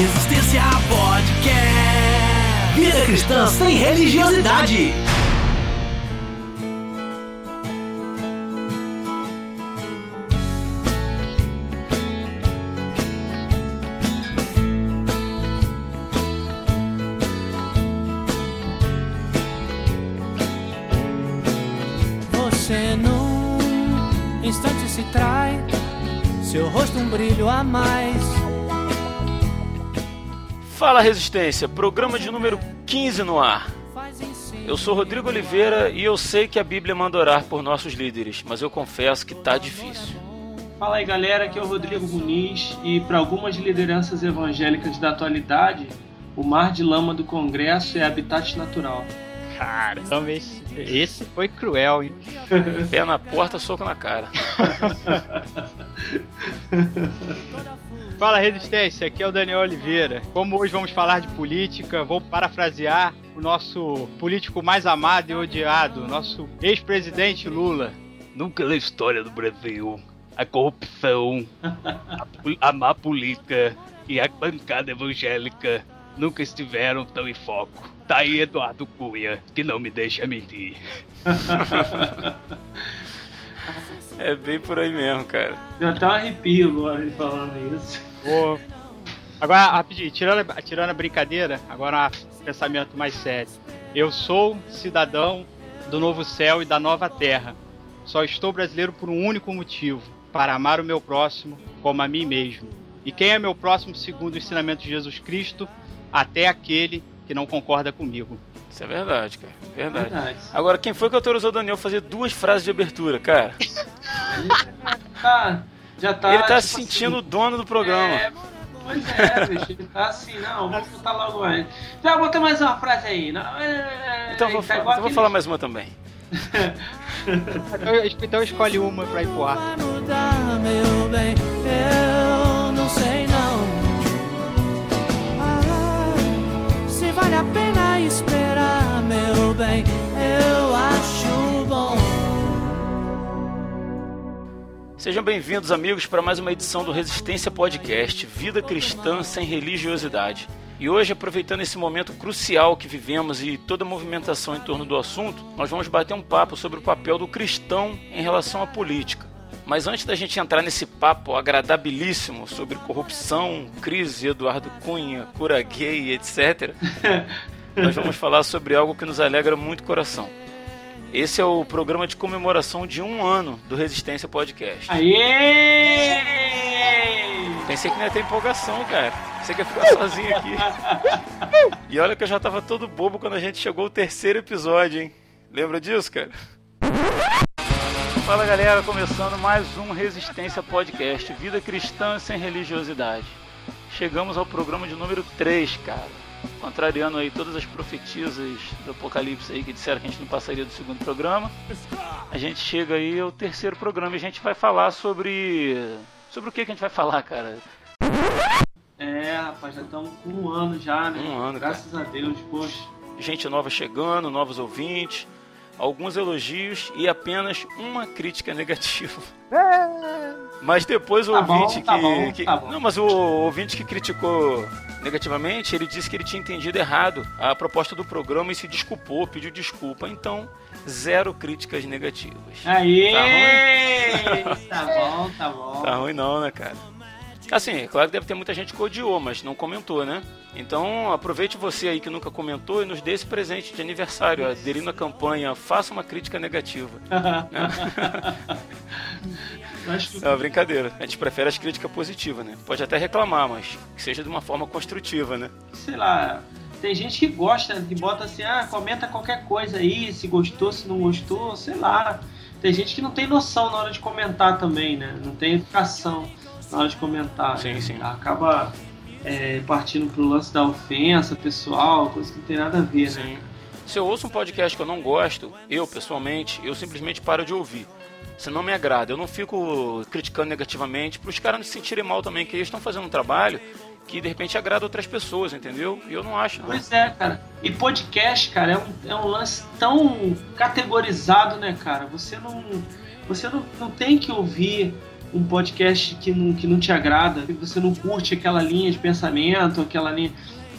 Resistência Podcast. Vida cristã sem religiosidade. Você num instante se trai, seu rosto um brilho a mais. Fala Resistência, programa de número 15 no ar. Eu sou Rodrigo Oliveira e eu sei que a Bíblia manda orar por nossos líderes, mas eu confesso que tá difícil. Fala aí galera, aqui é o Rodrigo Muniz e para algumas lideranças evangélicas da atualidade, o mar de lama do Congresso é habitat natural. Caramba, esse, esse foi cruel, hein? Pé na porta, soco na cara. Fala Resistência, aqui é o Daniel Oliveira. Como hoje vamos falar de política, vou parafrasear o nosso político mais amado e odiado, nosso ex-presidente Lula. Nunca na história do Brasil a corrupção, a, a má política e a bancada evangélica nunca estiveram tão em foco. Tá aí Eduardo Cunha, que não me deixa mentir. É bem por aí mesmo, cara. Deu até um arrepio agora ele falando isso. Ô, Agora, rapidinho, tirando, a- tirando a brincadeira, agora um pensamento mais sério. Eu sou cidadão do novo céu e da nova terra. Só estou brasileiro por um único motivo: para amar o meu próximo como a mim mesmo. E quem é meu próximo segundo o ensinamento de Jesus Cristo? Até aquele que não concorda comigo. Isso é verdade, cara. Verdade. Verdade. Agora, quem foi que autorizou o Daniel a fazer duas frases de abertura, cara? Tá, já tá. Ele tá tipo se sentindo o assim, dono do programa. É, pois é, bicho, ele tá assim, não, vamos botar logo antes. Já bota mais uma frase aí. Não, é, Então, vou, tá então vou falar mais uma também. Então, então escolhe uma pra ir pro ar. Eu não sei não. Ah, se vale a pena esperar, meu bem. Eu acho Sejam bem-vindos, amigos, para mais uma edição do Resistência Podcast, Vida Cristã sem Religiosidade. E hoje, aproveitando esse momento crucial que vivemos e toda a movimentação em torno do assunto, nós vamos bater um papo sobre o papel do cristão em relação à política. Mas antes da gente entrar nesse papo agradabilíssimo sobre corrupção, crise, Eduardo Cunha, cura gay, etc., nós vamos falar sobre algo que nos alegra muito o coração. Esse é o programa de comemoração de um ano do Resistência Podcast. Aê! Pensei que não ia ter empolgação, cara. Você quer ficar sozinho aqui. E olha que eu já tava todo bobo quando a gente chegou ao terceiro episódio, hein? Lembra disso, cara? Fala galera, começando mais um Resistência Podcast, Vida Cristã sem Religiosidade. Chegamos ao programa de número 3, cara. Contrariando aí todas as profetias do Apocalipse aí que disseram que a gente não passaria do segundo programa. A gente chega aí ao terceiro programa e a gente vai falar sobre. Sobre o que, que a gente vai falar, cara? É, rapaz, já estamos com um ano já, né? Um ano, Graças a Deus, poxa. gente nova chegando, novos ouvintes, alguns elogios e apenas uma crítica negativa. Mas depois o Tá bom, ouvinte tá que, bom, que- tá bom. não, mas o ouvinte que criticou negativamente, ele disse que ele tinha entendido errado a proposta do programa e se desculpou, pediu desculpa. Então, zero críticas negativas. Aê! Tá bom, tá bom. Tá ruim não, né, cara? Assim, é claro que deve ter muita gente que odiou, mas não comentou, né? Então aproveite você aí que nunca comentou e nos dê esse presente de aniversário, aderindo à campanha Faça uma crítica negativa. Que É uma brincadeira. A gente prefere as críticas positivas, né? Pode até reclamar, mas que seja de uma forma construtiva, né? sei lá, tem gente que gosta, que bota assim, ah, comenta qualquer coisa aí, se gostou, se não gostou, sei lá. Tem gente que não tem noção na hora de comentar também, né? Não tem educação na hora de comentar. Sim, né? sim. Acaba é, partindo pro lance da ofensa pessoal, coisa que não tem nada a ver, né? Sim. Se eu ouço um podcast que eu não gosto, eu pessoalmente, eu simplesmente paro de ouvir. Se não me agrada, eu não fico criticando negativamente para os caras não se sentirem mal também, que eles estão fazendo um trabalho que de repente agrada outras pessoas, entendeu? E eu não acho, não. Pois é, cara. E podcast, cara, é um, é um lance tão categorizado, né, cara? Você não, você não, não tem que ouvir um podcast que não, que não te agrada, que você não curte aquela linha de pensamento, aquela linha.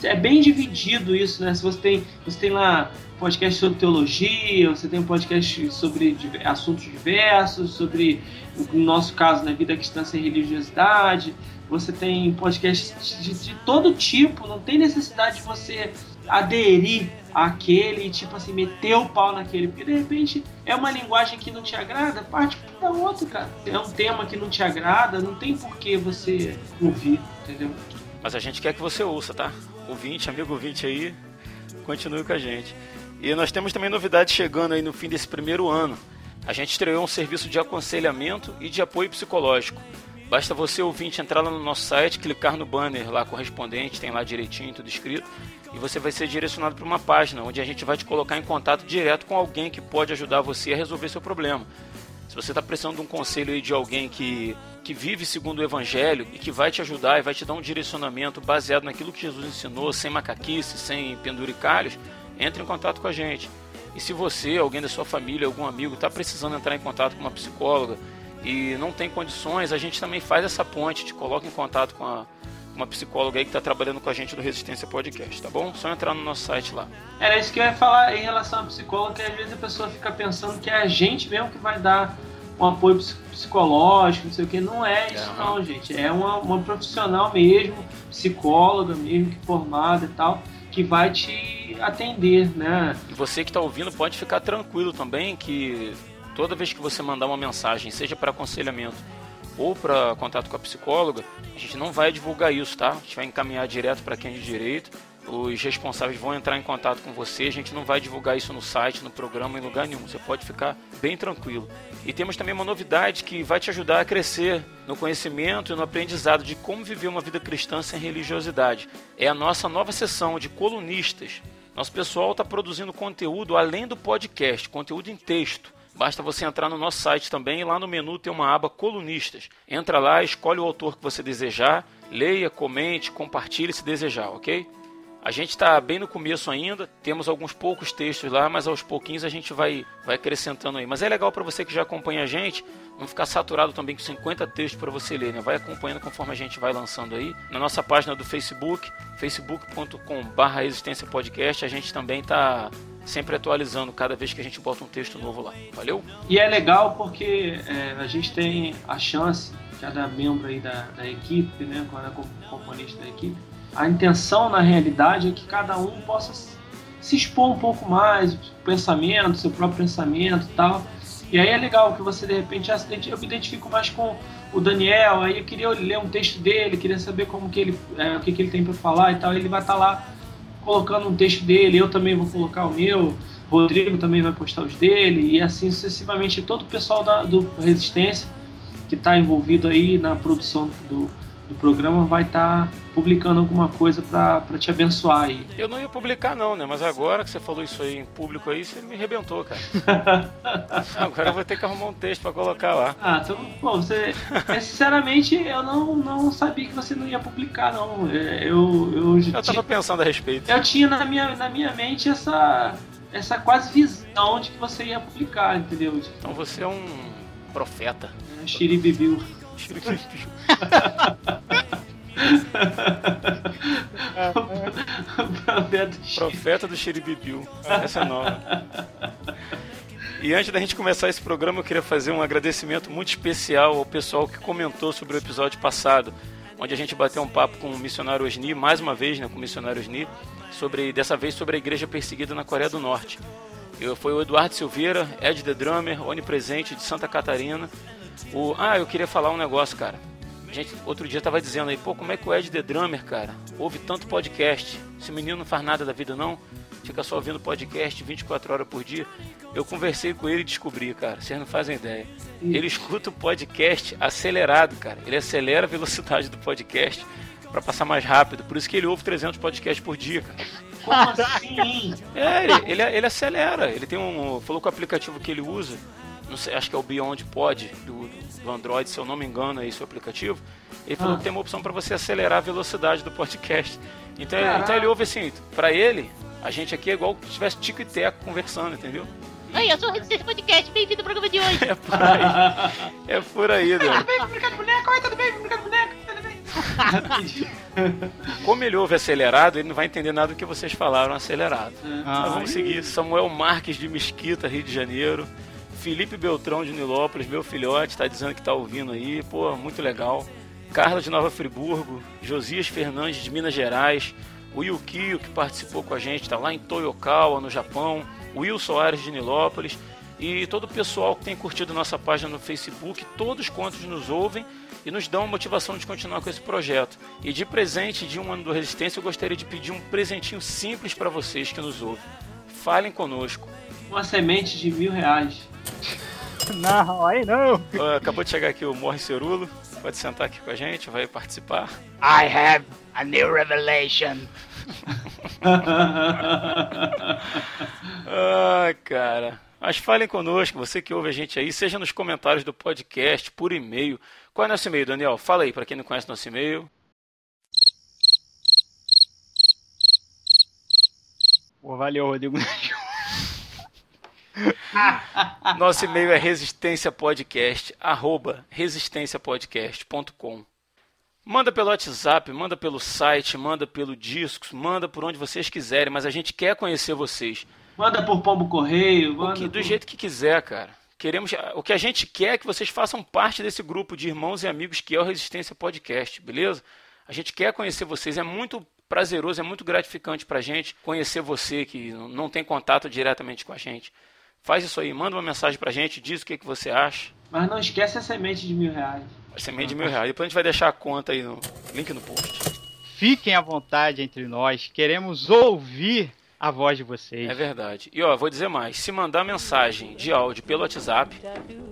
É bem dividido isso, né? Se você tem, você tem lá podcast sobre teologia, você tem um podcast sobre assuntos diversos, sobre, no nosso caso, na né, vida cristã sem religiosidade, você tem podcasts de, de, todo tipo, não tem necessidade de você aderir àquele tipo assim, meter o pau naquele, porque de repente é uma linguagem que não te agrada, parte para outro, cara. É um tema que não te agrada, não tem por que você ouvir, entendeu? Mas a gente quer que você ouça, tá? Ouvinte, amigo ouvinte aí, continue com a gente. E nós temos também novidades chegando aí no fim desse primeiro ano. A gente estreou um serviço de aconselhamento e de apoio psicológico. Basta você ouvinte entrar lá no nosso site, clicar no banner lá correspondente, tem lá direitinho tudo escrito, e você vai ser direcionado para uma página onde a gente vai te colocar em contato direto com alguém que pode ajudar você a resolver seu problema. Se você está precisando de um conselho aí de alguém que, que vive segundo o Evangelho e que vai te ajudar e vai te dar um direcionamento baseado naquilo que Jesus ensinou, sem macaquice, sem penduricalhos, entre em contato com a gente. E se você, alguém da sua família, algum amigo, está precisando entrar em contato com uma psicóloga, e não tem condições, a gente também faz essa ponte, te coloca em contato com a, uma psicóloga aí que está trabalhando com a gente do Resistência Podcast, tá bom? Só entrar no nosso site lá. Era isso que eu ia falar em relação à psicóloga, que às vezes a pessoa fica pensando que é a gente mesmo que vai dar um apoio psicológico, não sei o que. Não é isso, não, gente. É uma, uma profissional mesmo, psicóloga mesmo, que formada e tal, que vai te atender, né? E você que está ouvindo pode ficar tranquilo também que toda vez que você mandar uma mensagem, seja para aconselhamento ou para contato com a psicóloga, a gente não vai divulgar isso, tá? A gente vai encaminhar direto para quem é de direito. Os responsáveis vão entrar em contato com você. A gente não vai divulgar isso no site, no programa, em lugar nenhum. Você pode ficar bem tranquilo. E temos também uma novidade que vai te ajudar a crescer no conhecimento e no aprendizado de como viver uma vida cristã sem religiosidade. É a nossa nova sessão de colunistas. Nosso pessoal está produzindo conteúdo além do podcast, conteúdo em texto. Basta você entrar no nosso site também e lá no menu tem uma aba Colunistas. Entra lá, escolhe o autor que você desejar, leia, comente, compartilhe se desejar, ok? A gente está bem no começo ainda, temos alguns poucos textos lá, mas aos pouquinhos a gente vai, vai acrescentando aí. Mas é legal para você que já acompanha a gente, não ficar saturado também com 50 textos para você ler, né? Vai acompanhando conforme a gente vai lançando aí. Na nossa página do Facebook, facebook.com.br Resistência Podcast, a gente também está sempre atualizando cada vez que a gente bota um texto novo lá. Valeu? E é legal porque é, a gente tem a chance, cada membro aí da, da equipe, né, cada componente da equipe, a intenção na realidade é que cada um possa se expor um pouco mais, o pensamento, seu próprio pensamento e tal. E aí é legal que você de repente eu me identifico mais com o Daniel, aí eu queria ler um texto dele, queria saber como que ele, é, o que, que ele tem para falar e tal. Ele vai estar tá lá colocando um texto dele, eu também vou colocar o meu, Rodrigo também vai postar os dele, e assim sucessivamente todo o pessoal da, do Resistência que está envolvido aí na produção do, do programa vai estar tá publicando alguma coisa para te abençoar aí. Eu não ia publicar não, né? Mas agora que você falou isso aí em público aí, você me arrebentou, cara. agora eu vou ter que arrumar um texto para colocar lá. Ah, então, bom, você... É, sinceramente, eu não, não sabia que você não ia publicar, não. É, eu, eu, eu tava tinha... pensando a respeito. Eu tinha na minha, na minha mente essa, essa quase visão de que você ia publicar, entendeu? Então você é um profeta. É, Xiribibiu. Profeta, do Xiribibiu. Essa é nova. E antes da gente começar esse programa, eu queria fazer um agradecimento muito especial ao pessoal que comentou sobre o episódio passado, onde a gente bateu um papo com o missionário Osni, mais uma vez, né, com o missionário Osni, sobre, dessa vez sobre a igreja perseguida na Coreia do Norte. Eu, foi o Eduardo Silveira, Ed The Drummer, onipresente de Santa Catarina. O, ah, eu queria falar um negócio, cara. Gente outro dia tava dizendo aí, pô, como é que o Ed The Drummer, cara, ouve tanto podcast? Esse menino não faz nada da vida não? Fica só ouvindo podcast 24 horas por dia. Eu conversei com ele e descobri, cara, vocês não fazem ideia. Ele escuta o podcast acelerado, cara. Ele acelera a velocidade do podcast para passar mais rápido. Por isso que ele ouve 300 podcasts por dia, cara. Como assim? É, ele, ele, ele acelera. Ele tem um. Falou com o aplicativo que ele usa. Não sei, acho que é o Beyond Pod do, do Android, se eu não me engano, é esse o aplicativo. Ele falou ah. que tem uma opção para você acelerar a velocidade do podcast. Então, então ele ouve assim, para ele, a gente aqui é igual se tivesse tico e teco conversando, entendeu? Oi, eu sou o Resistência Podcast, bem-vindo ao programa de hoje. É por aí. É por aí, né? Vem brincar de boneca, oi, tudo bem? Brincar de tudo bem? Como ele ouve acelerado, ele não vai entender nada do que vocês falaram acelerado. Ah, Mas vamos seguir. Samuel Marques de Mesquita, Rio de Janeiro. Felipe Beltrão de Nilópolis, meu filhote, tá dizendo que tá ouvindo aí. Pô, muito legal. Carla de Nova Friburgo. Josias Fernandes de Minas Gerais. O Yukio, que participou com a gente, tá lá em Toyokawa, no Japão. Will Soares de Nilópolis. E todo o pessoal que tem curtido nossa página no Facebook, todos quantos nos ouvem e nos dão a motivação de continuar com esse projeto. E de presente de um ano do Resistência, eu gostaria de pedir um presentinho simples para vocês que nos ouvem. Falem conosco. Uma semente de mil reais. Não, aí não. Acabou de chegar aqui o Morre Cerulo. Pode sentar aqui com a gente, vai participar. I have a new revelation. Ah, cara. Mas falem conosco, você que ouve a gente aí, seja nos comentários do podcast, por e-mail. Qual é o nosso e-mail, Daniel? Fala aí, para quem não conhece nosso e-mail. Pô, valeu, Rodrigo. Nosso e-mail é resistenciapodcast, arroba resistenciapodcast.com. Manda pelo WhatsApp, manda pelo site, manda pelo Discos, manda por onde vocês quiserem, mas a gente quer conhecer vocês. Manda por pombo correio, manda que- do por- jeito que quiser, cara. Queremos, o que a gente quer é que vocês façam parte desse grupo de irmãos e amigos que é o Resistência Podcast, beleza? A gente quer conhecer vocês, é muito prazeroso, é muito gratificante pra gente conhecer você que não tem contato diretamente com a gente. Faz isso aí, manda uma mensagem pra gente, diz o que, que você acha. Mas não esquece a semente de mil reais. Ser meio de mil reais. Depois a gente vai deixar a conta aí no link no post. Fiquem à vontade entre nós. Queremos ouvir a voz de vocês. É verdade. E ó, vou dizer mais. Se mandar mensagem de áudio pelo WhatsApp,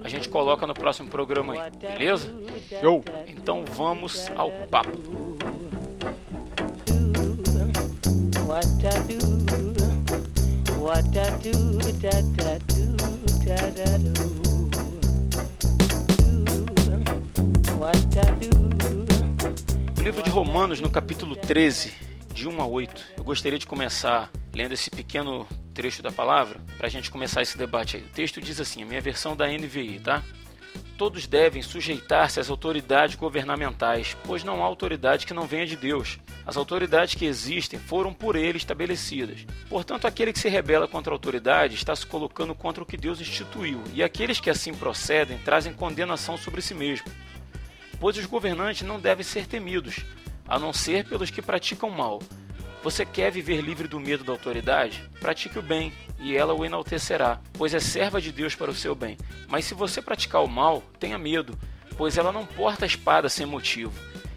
a gente coloca no próximo programa aí, beleza? Show. Então vamos ao papo. What I do, No livro de Romanos, no capítulo 13, de 1 a 8, eu gostaria de começar lendo esse pequeno trecho da palavra para a gente começar esse debate aí. O texto diz assim, a minha versão da NVI, tá? Todos devem sujeitar-se às autoridades governamentais, pois não há autoridade que não venha de Deus. As autoridades que existem foram por ele estabelecidas. Portanto, aquele que se rebela contra a autoridade está se colocando contra o que Deus instituiu, e aqueles que assim procedem trazem condenação sobre si mesmo pois os governantes não devem ser temidos, a não ser pelos que praticam mal. Você quer viver livre do medo da autoridade? Pratique o bem, e ela o enaltecerá, pois é serva de Deus para o seu bem. Mas se você praticar o mal, tenha medo, pois ela não porta a espada sem motivo.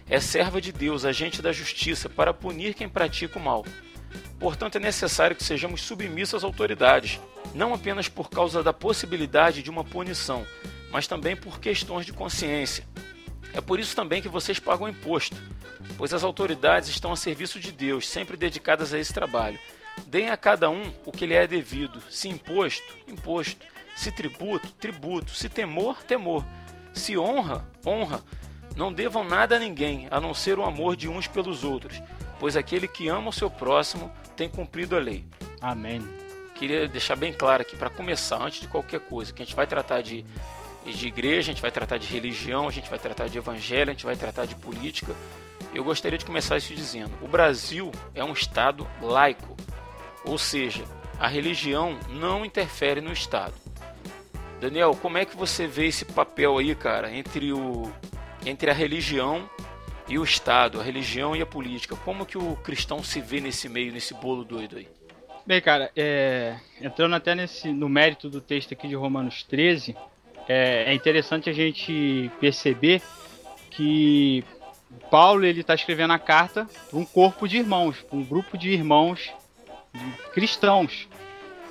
É serva de Deus, agente da justiça, para punir quem pratica o mal. Portanto, é necessário que sejamos submissos às autoridades, não apenas por causa da possibilidade de uma punição, mas também por questões de consciência. É por isso também que vocês pagam imposto, pois as autoridades estão a serviço de Deus, sempre dedicadas a esse trabalho. Deem a cada um o que lhe é devido, se imposto, imposto, se tributo, tributo, se temor, temor, se honra, honra. Não devam nada a ninguém, a não ser o amor de uns pelos outros, pois aquele que ama o seu próximo tem cumprido a lei Amém. queria deixar bem claro aqui para começar, antes de qualquer coisa, que a gente vai tratar de, de igreja, a gente vai tratar de religião, a gente vai tratar de evangelho, a gente vai tratar de política. Eu gostaria de começar isso dizendo: o Brasil é um estado laico, ou seja, a religião não interfere no estado. Daniel, como é que você vê esse papel aí, cara, entre o entre a religião e o estado, a religião e a política? Como que o cristão se vê nesse meio, nesse bolo doido aí? Bem, cara, é, entrando até nesse, no mérito do texto aqui de Romanos 13, é, é interessante a gente perceber que Paulo ele está escrevendo a carta para um corpo de irmãos, um grupo de irmãos cristãos.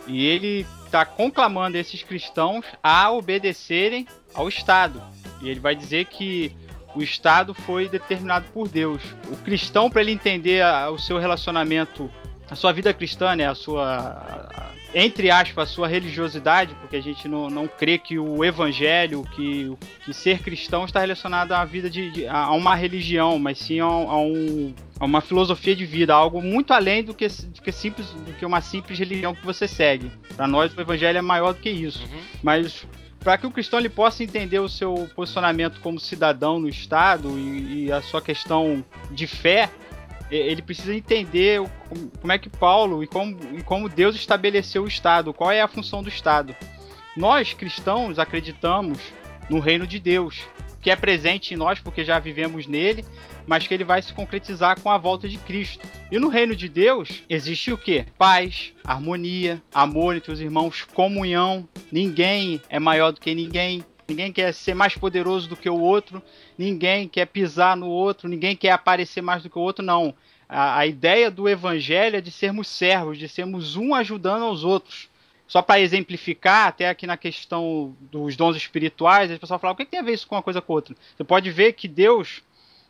E ele está conclamando esses cristãos a obedecerem ao Estado. E ele vai dizer que o Estado foi determinado por Deus. O cristão, para ele entender a- o seu relacionamento a sua vida cristã, né, a sua entre aspas, a sua religiosidade, porque a gente não, não crê que o evangelho, que, que ser cristão está relacionado à vida de, de a uma religião, mas sim a, a, um, a, uma filosofia de vida, algo muito além do que, do que, simples, do que uma simples religião que você segue. Para nós, o evangelho é maior do que isso. Uhum. Mas para que o cristão ele possa entender o seu posicionamento como cidadão no Estado e, e a sua questão de fé, ele precisa entender como é que Paulo e como, e como Deus estabeleceu o Estado, qual é a função do Estado. Nós, cristãos, acreditamos no reino de Deus, que é presente em nós porque já vivemos nele, mas que ele vai se concretizar com a volta de Cristo. E no reino de Deus existe o que? Paz, harmonia, amor entre os irmãos, comunhão. Ninguém é maior do que ninguém. Ninguém quer ser mais poderoso do que o outro, ninguém quer pisar no outro, ninguém quer aparecer mais do que o outro, não. A, a ideia do evangelho é de sermos servos, de sermos um ajudando aos outros. Só para exemplificar, até aqui na questão dos dons espirituais, as pessoas falam: o que, que tem a ver isso com uma coisa com outra? Você pode ver que Deus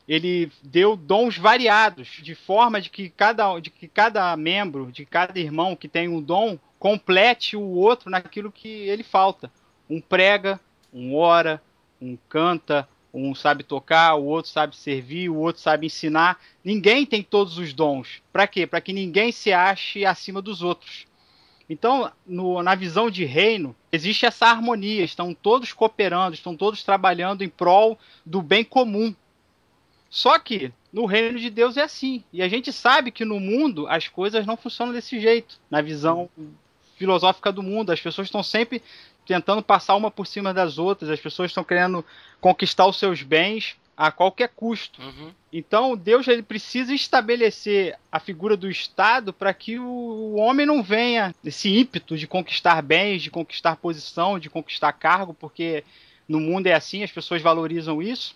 ele deu dons variados, de forma de que cada, de que cada membro, de cada irmão que tem um dom, complete o outro naquilo que ele falta. Um prega, um ora, um canta, um sabe tocar, o outro sabe servir, o outro sabe ensinar. Ninguém tem todos os dons. Para quê? Para que ninguém se ache acima dos outros. Então, no, na visão de reino, existe essa harmonia, estão todos cooperando, estão todos trabalhando em prol do bem comum. Só que no reino de Deus é assim. E a gente sabe que no mundo as coisas não funcionam desse jeito. Na visão filosófica do mundo, as pessoas estão sempre tentando passar uma por cima das outras, as pessoas estão querendo conquistar os seus bens a qualquer custo. Uhum. Então Deus ele precisa estabelecer a figura do Estado para que o homem não venha esse ímpeto de conquistar bens, de conquistar posição, de conquistar cargo, porque no mundo é assim, as pessoas valorizam isso.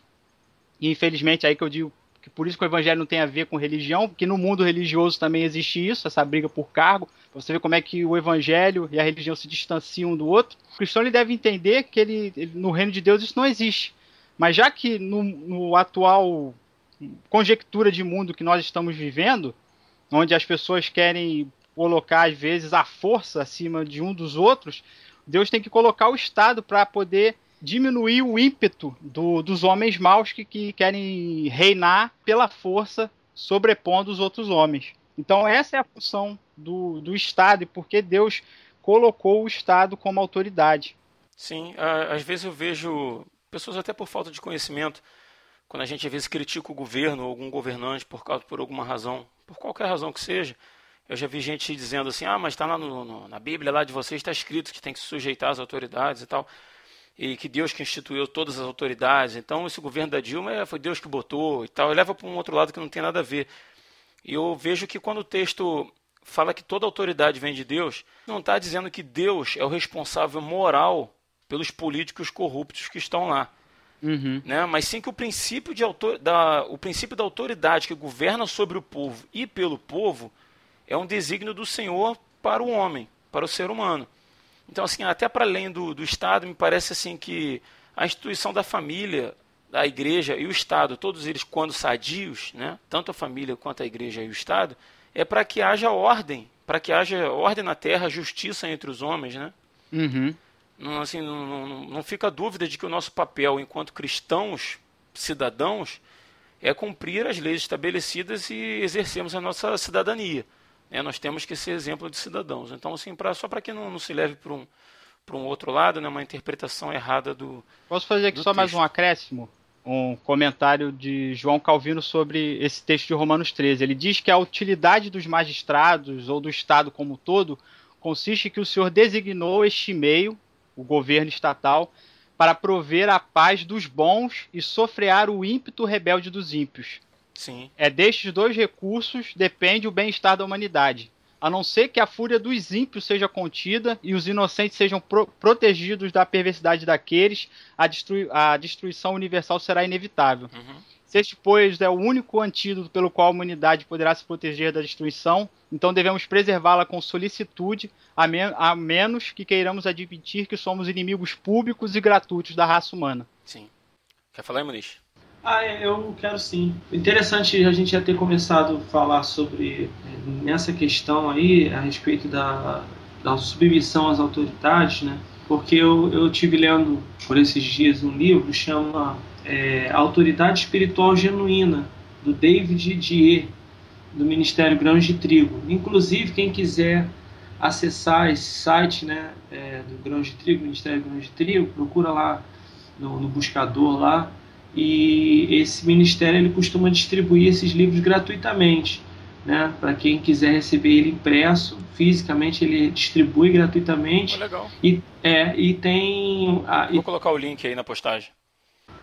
E infelizmente aí que eu digo que por isso que o evangelho não tem a ver com religião, porque no mundo religioso também existe isso, essa briga por cargo. Você ver como é que o evangelho e a religião se distanciam um do outro. O cristão ele deve entender que ele, ele, no reino de Deus isso não existe. Mas já que no, no atual conjectura de mundo que nós estamos vivendo, onde as pessoas querem colocar às vezes a força acima de um dos outros, Deus tem que colocar o Estado para poder diminuir o ímpeto do, dos homens maus que, que querem reinar pela força sobrepondo os outros homens. Então essa é a função do, do Estado e porque Deus colocou o Estado como autoridade. Sim, às vezes eu vejo pessoas até por falta de conhecimento, quando a gente às vezes critica o governo ou algum governante por causa por alguma razão, por qualquer razão que seja, eu já vi gente dizendo assim, ah, mas está lá no, no, na Bíblia lá de vocês está escrito que tem que se sujeitar às autoridades e tal e que Deus que instituiu todas as autoridades. Então, esse governo da Dilma é, foi Deus que botou e tal. E leva para um outro lado que não tem nada a ver. E eu vejo que quando o texto fala que toda autoridade vem de Deus, não está dizendo que Deus é o responsável moral pelos políticos corruptos que estão lá. Uhum. Né? Mas sim que o princípio, de autor, da, o princípio da autoridade que governa sobre o povo e pelo povo é um desígnio do Senhor para o homem, para o ser humano. Então, assim, até para além do, do Estado, me parece assim que a instituição da família, da igreja e o Estado, todos eles, quando sadios, né, tanto a família quanto a igreja e o Estado, é para que haja ordem, para que haja ordem na terra, justiça entre os homens, né? Uhum. Não, assim, não, não, não fica dúvida de que o nosso papel enquanto cristãos, cidadãos, é cumprir as leis estabelecidas e exercermos a nossa cidadania. É, nós temos que ser exemplo de cidadãos. Então, assim, pra, só para que não, não, se leve para um, um outro lado, né, uma interpretação errada do. Posso fazer aqui só texto. mais um acréscimo? Um comentário de João Calvino sobre esse texto de Romanos 13. Ele diz que a utilidade dos magistrados ou do Estado como um todo consiste que o Senhor designou este meio, o governo estatal, para prover a paz dos bons e sofrear o ímpeto rebelde dos ímpios. Sim. É destes dois recursos depende o bem-estar da humanidade. A não ser que a fúria dos ímpios seja contida e os inocentes sejam pro protegidos da perversidade daqueles, a, destrui a destruição universal será inevitável. Uhum. Se este, pois, é o único antídoto pelo qual a humanidade poderá se proteger da destruição, então devemos preservá-la com solicitude, a, me a menos que queiramos admitir que somos inimigos públicos e gratuitos da raça humana. Sim. Quer falar, Muniz? Ah, é, eu quero sim. Interessante a gente já ter começado a falar sobre eh, nessa questão aí a respeito da, da submissão às autoridades, né? Porque eu, eu tive lendo por esses dias um livro chama é, Autoridade Espiritual Genuína do David Dier do Ministério Grãos de Trigo. Inclusive quem quiser acessar esse site, né, é, do Grãos de Trigo, Ministério Grãos de Trigo, procura lá no, no buscador lá e esse ministério ele costuma distribuir esses livros gratuitamente. Né? Para quem quiser receber ele impresso, fisicamente ele distribui gratuitamente. Oh, legal. E, é, e tem. A, Vou colocar o link aí na postagem.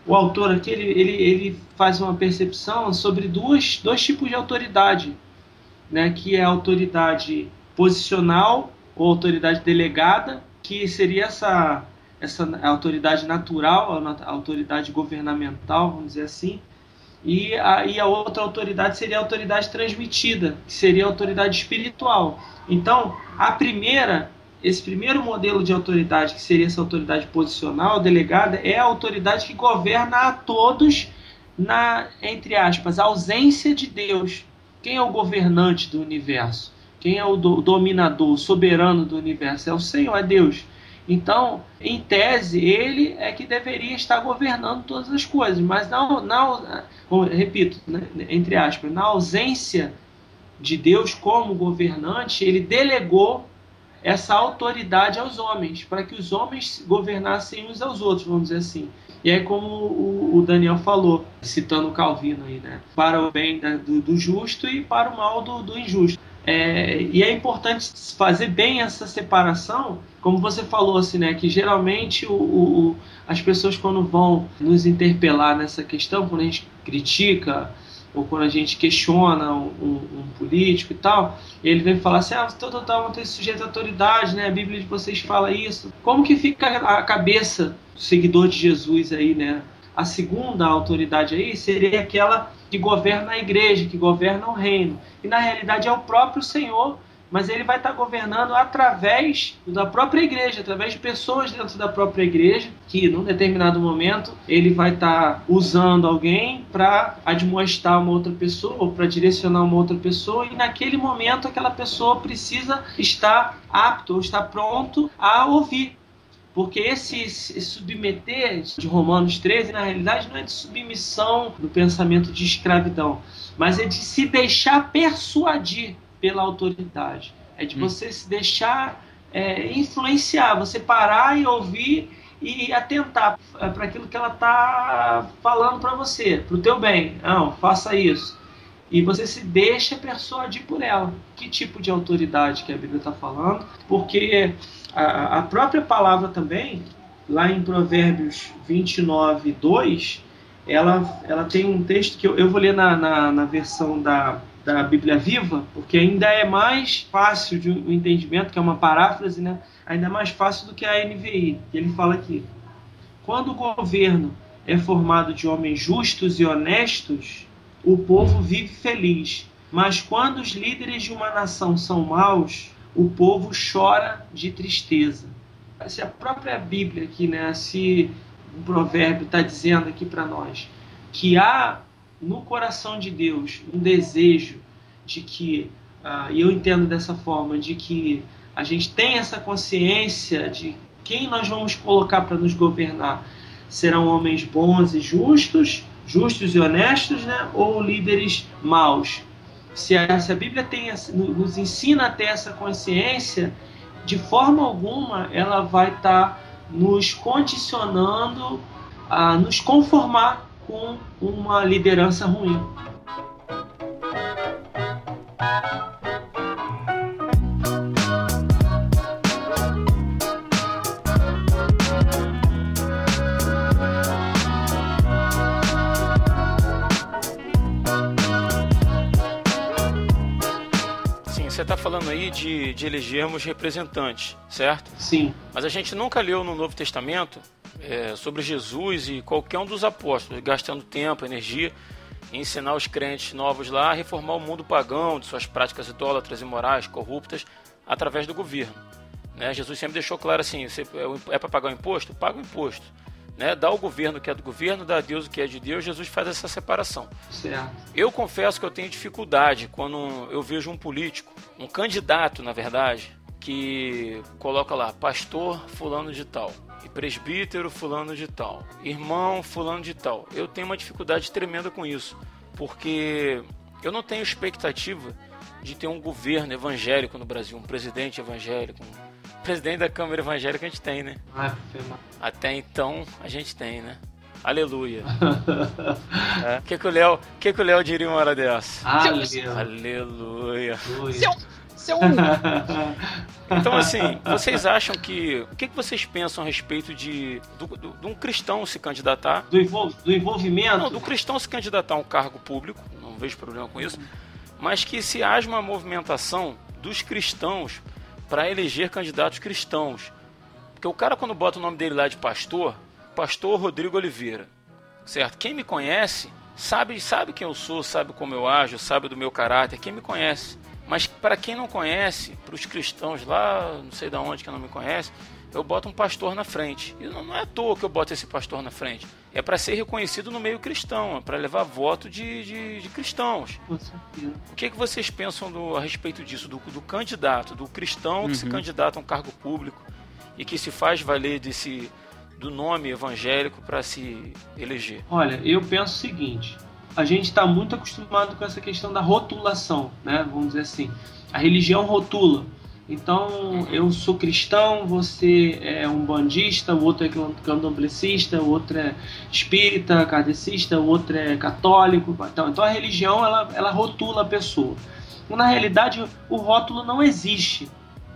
O autor aqui ele, ele, ele faz uma percepção sobre duas, dois tipos de autoridade, né? que é a autoridade posicional ou autoridade delegada, que seria essa essa autoridade natural, a autoridade governamental, vamos dizer assim, e a, a outra autoridade seria a autoridade transmitida, que seria a autoridade espiritual. Então, a primeira, esse primeiro modelo de autoridade, que seria essa autoridade posicional, delegada, é a autoridade que governa a todos na, entre aspas, ausência de Deus. Quem é o governante do universo? Quem é o do, dominador, o soberano do universo? É o Senhor, é Deus. Então, em tese, ele é que deveria estar governando todas as coisas, mas não, não repito, né, entre aspas, na ausência de Deus como governante, ele delegou essa autoridade aos homens, para que os homens governassem uns aos outros, vamos dizer assim. E aí, como o, Daniel falou, citando o Calvino aí, né? Para o bem do, do justo e para o mal do, do injusto. É, e é importante fazer bem essa separação, como você falou, assim, né, que geralmente o, o, as pessoas quando vão nos interpelar nessa questão, quando a gente critica ou quando a gente questiona um, um, um político e tal, ele vem falar assim, ah, todo tal não tem sujeito à autoridade, né? A Bíblia de vocês fala isso. Como que fica a cabeça do seguidor de Jesus aí, né? A segunda autoridade aí seria aquela que governa a igreja, que governa o reino. E na realidade é o próprio Senhor, mas ele vai estar governando através da própria igreja, através de pessoas dentro da própria igreja, que num determinado momento ele vai estar usando alguém para admoestar uma outra pessoa, ou para direcionar uma outra pessoa, e naquele momento aquela pessoa precisa estar apto ou estar pronto a ouvir. Porque esse, submeter de Romanos 13, na realidade, não é de submissão do pensamento de escravidão, mas é de se deixar persuadir pela autoridade. É de hum. você se deixar é, influenciar, você parar e ouvir e atentar para aquilo que ela está falando para você, para o teu bem. Não, faça isso. E você se deixa persuadir por ela. Que tipo de autoridade que a Bíblia está falando? Porque a, a própria palavra também, lá em Provérbios 29, 2, ela, ela tem um texto que eu, eu vou ler na, na, na, versão da, da Bíblia Viva, porque ainda é mais fácil de um entendimento, que é uma paráfrase, né? ainda mais fácil do que a NVI. Ele fala aqui: quando o governo é formado de homens justos e honestos, o povo vive feliz. Mas quando os líderes de uma nação são maus, o povo chora de tristeza. Se a própria Bíblia aqui, né, se o provérbio está dizendo aqui para nós que há no coração de Deus um desejo de que, uh, e eu entendo dessa forma, de que a gente tem essa consciência de quem nós vamos colocar para nos governar. Serão homens bons e justos, justos e honestos, né? ou líderes maus? se a, se a Bíblia tem, nos ensina a ter essa consciência, de forma alguma ela vai estar tá nos condicionando a nos conformar com uma liderança ruim. você está falando aí de, de elegermos representantes, certo? Sim. Mas a gente nunca leu no Novo Testamento é, sobre Jesus e qualquer um dos apóstolos gastando tempo, energia em ensinar os crentes novos lá a reformar o mundo pagão de suas práticas idólatras, imorais, corruptas, através do governo. Né? Jesus sempre deixou claro assim: você é, é para pagar o imposto? Paga o imposto. Né? Dá o governo que é do governo, dá a Deus o que é de Deus, Jesus faz essa separação. Certo. Eu confesso que eu tenho dificuldade quando eu vejo um político, um candidato, na verdade, que coloca lá pastor fulano de tal e presbítero fulano de tal, irmão fulano de tal. Eu tenho uma dificuldade tremenda com isso, porque eu não tenho expectativa de ter um governo evangélico no Brasil, um presidente evangélico, um presidente da Câmara Evangélica a gente tem, né? Ah, firma. Até então a gente tem, né? Aleluia. O que, que o Léo que que o Léo diria uma hora dessa? Aleluia. Aleluia. Seu, seu. Então, assim, vocês acham que. O que, que vocês pensam a respeito de, do- do- de um cristão se candidatar? Do, envol- do envolvimento? Não, do cristão se candidatar a um cargo público, não vejo problema com isso, mas que se haja uma movimentação dos cristãos para eleger candidatos cristãos. Porque o cara, quando bota o nome dele lá de pastor, pastor Rodrigo Oliveira, certo? Quem me conhece sabe, sabe quem eu sou, sabe como eu ajo, sabe do meu caráter, quem me conhece. Mas para quem não conhece, para os cristãos lá, não sei de onde que não me conhece, eu boto um pastor na frente. E não, não é à toa que eu boto esse pastor na frente. É para ser reconhecido no meio cristão, é para levar voto de, de, de cristãos. Com certeza. O que, que vocês pensam do- a respeito disso, do, do candidato, do cristão que se candidata a um cargo público e que se faz valer desse do nome evangélico para se eleger? Olha, eu penso o seguinte: a gente está muito acostumado com essa questão da rotulação, né? Vamos dizer assim, a religião rotula. Então, eu sou cristão, você é um bandista, o outro é candomblessista, o outro é espírita, kardecista, o outro é católico. Então, então a religião ela, ela rotula a pessoa. Na realidade, o rótulo não existe.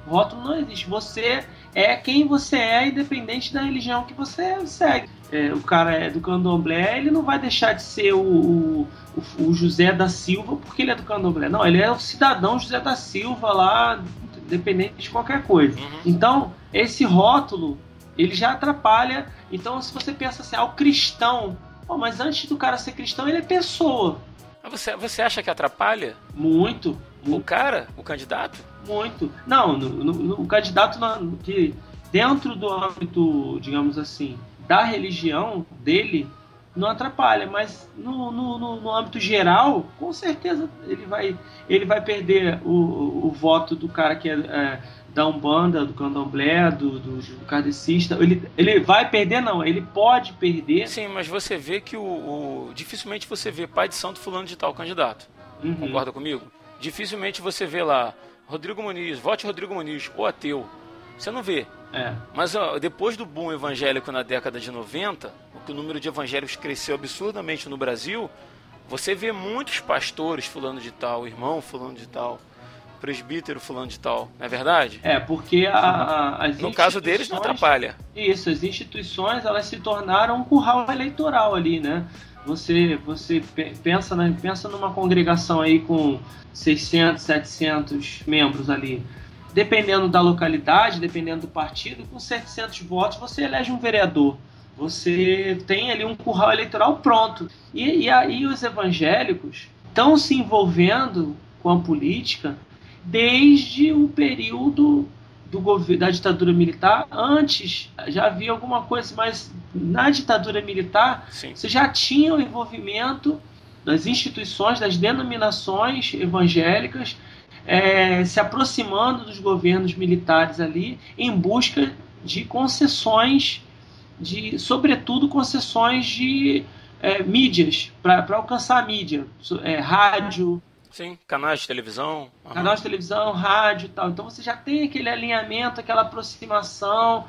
O rótulo não existe. Você é quem você é, independente da religião que você segue. É, o cara é do candomblé, ele não vai deixar de ser o, o, o José da Silva porque ele é do candomblé. Não, ele é o cidadão José da Silva lá, independente de qualquer coisa. Uhum. Então, esse rótulo, ele já atrapalha. Então, se você pensa assim, ah, o cristão. Pô, mas antes do cara ser cristão, ele é pessoa. Mas Você, você acha que atrapalha Muito, o cara, o candidato? muito. Não, no, no- no- o candidato que dentro do âmbito, digamos assim, da religião dele, não atrapalha, mas no, no, no- no âmbito geral, com certeza ele vai, ele vai perder o, o, voto do cara que é, é, da Umbanda, do Candomblé, do, do, do kardecista. Ele, ele vai perder, não, ele pode perder. Sim, mas você vê que o, o- dificilmente você vê pai de santo fulano de tal candidato. Uhum. Concorda comigo? Dificilmente você vê lá Rodrigo Muniz, vote Rodrigo Muniz, ou ateu. Você não vê. É. Mas ó, depois do boom evangélico na década de 90, o que o número de evangélicos cresceu absurdamente no Brasil, você vê muitos pastores fulano de tal, irmão fulano de tal, presbítero fulano de tal, não é verdade? É, porque a, a, as No caso deles não atrapalha. Isso, as instituições elas se tornaram um curral eleitoral ali, né? Você, você pe- pensa, na, pensa numa congregação aí com 600, 700 membros ali. Dependendo da localidade, dependendo do partido, com 700 votos você elege um vereador. Você tem ali um curral eleitoral pronto. E, e aí os evangélicos estão se envolvendo com a política desde o período do governo da ditadura militar. Antes já havia alguma coisa, mas na ditadura militar Sim. você já tinha o envolvimento das instituições, das denominações evangélicas eh, se aproximando dos governos militares ali em busca de concessões, de sobretudo concessões de eh, mídias para alcançar a mídia, eh, rádio, Sim, canais de televisão. aham. canal de televisão, rádio e tal. Então você já tem aquele alinhamento, aquela aproximação,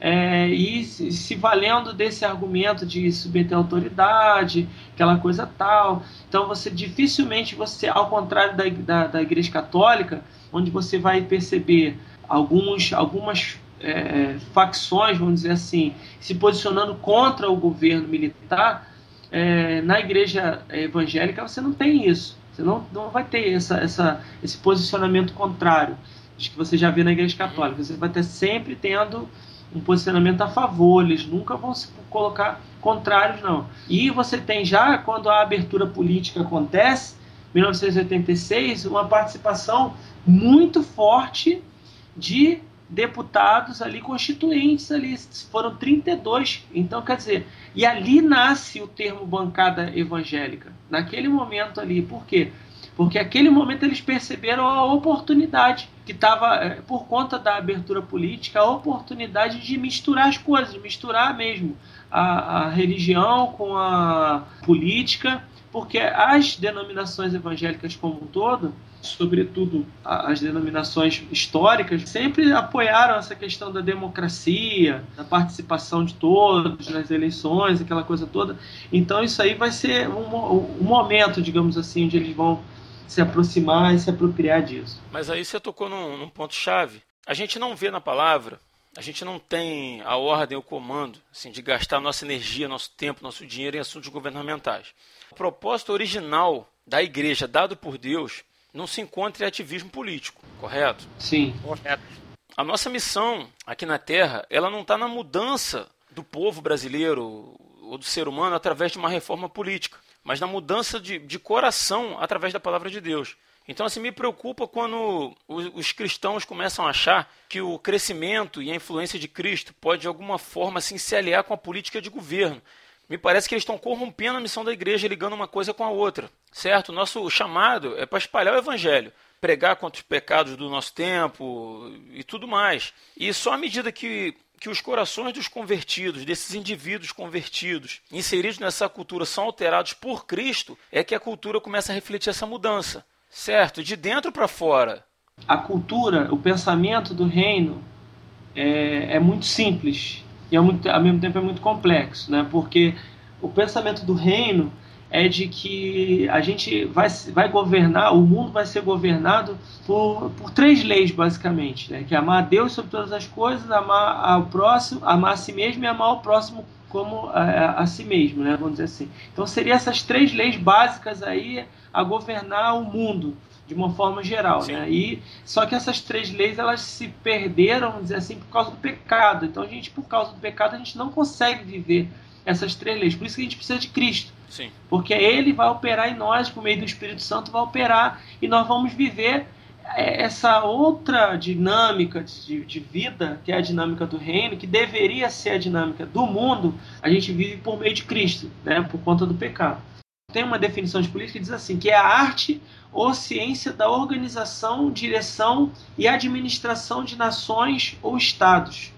é, e se, se valendo desse argumento de submeter autoridade, aquela coisa tal. Então você dificilmente você, ao contrário da, da, da Igreja Católica, onde você vai perceber alguns, algumas é, facções, vamos dizer assim, se posicionando contra o governo militar, é, na igreja evangélica você não tem isso. Você não, não vai ter essa, essa, esse posicionamento contrário que você já vê na igreja católica. Você vai ter sempre tendo um posicionamento a favor, eles nunca vão se colocar contrários, não. E você tem já, quando a abertura política acontece, 1986, uma participação muito forte de deputados ali constituintes ali, foram 32. Então, quer dizer, e ali nasce o termo bancada evangélica. Naquele momento ali, por quê? Porque naquele momento eles perceberam a oportunidade que estava, é, por conta da abertura política, a oportunidade de misturar as coisas, misturar mesmo a, a religião com a política, porque as denominações evangélicas como um todo, sobretudo as denominações históricas, sempre apoiaram essa questão da democracia, da participação de todos nas eleições, aquela coisa toda. Então isso aí vai ser um, um momento, digamos assim, onde eles vão se aproximar e se apropriar disso. Mas aí você tocou num, num ponto-chave. A gente não vê na palavra, a gente não tem a ordem, o comando assim, de gastar nossa energia, nosso tempo, nosso dinheiro em assuntos governamentais. O propósito original da igreja, dado por Deus, não se encontra em ativismo político, correto? Sim. Correto. A nossa missão aqui na Terra, ela não está na mudança do povo brasileiro ou do ser humano através de uma reforma política, mas na mudança de, de coração através da palavra de Deus. Então, assim, me preocupa quando os cristãos começam a achar que o crescimento e a influência de Cristo pode, de alguma forma, assim, se aliar com a política de governo. Me parece que eles estão corrompendo a missão da igreja, ligando uma coisa com a outra, certo? Nosso chamado é para espalhar o evangelho, pregar contra os pecados do nosso tempo e tudo mais. E só à medida que que os corações dos convertidos, desses indivíduos convertidos, inseridos nessa cultura, são alterados por Cristo, é que a cultura começa a refletir essa mudança, certo? De dentro para fora. A cultura, o pensamento do reino é, é muito simples e ao, mesmo tempo é muito complexo, né? Porque o pensamento do reino é de que a gente vai, vai governar, o mundo vai ser governado por, por três leis, basicamente, né? que é amar a Deus sobre todas as coisas, amar ao próximo, amar a si mesmo e amar o próximo como a, a, si mesmo, né? vamos dizer assim. Então seriam essas três leis básicas aí a governar o mundo de uma forma geral, né? E só que essas três leis elas se perderam, vamos dizer assim, por causa do pecado. Então a gente, por causa do pecado, a gente não consegue viver essas três leis. Por isso que a gente precisa de Cristo. Sim. Porque ele vai operar em nós, por meio do Espírito Santo, vai operar e nós vamos viver é, essa outra dinâmica de, de, vida, que é a dinâmica do reino, que deveria ser a dinâmica do mundo, a gente vive por meio de Cristo, né, por conta do pecado. Tem uma definição de política que diz assim, que é a arte ou ciência da organização, direção e administração de nações ou estados,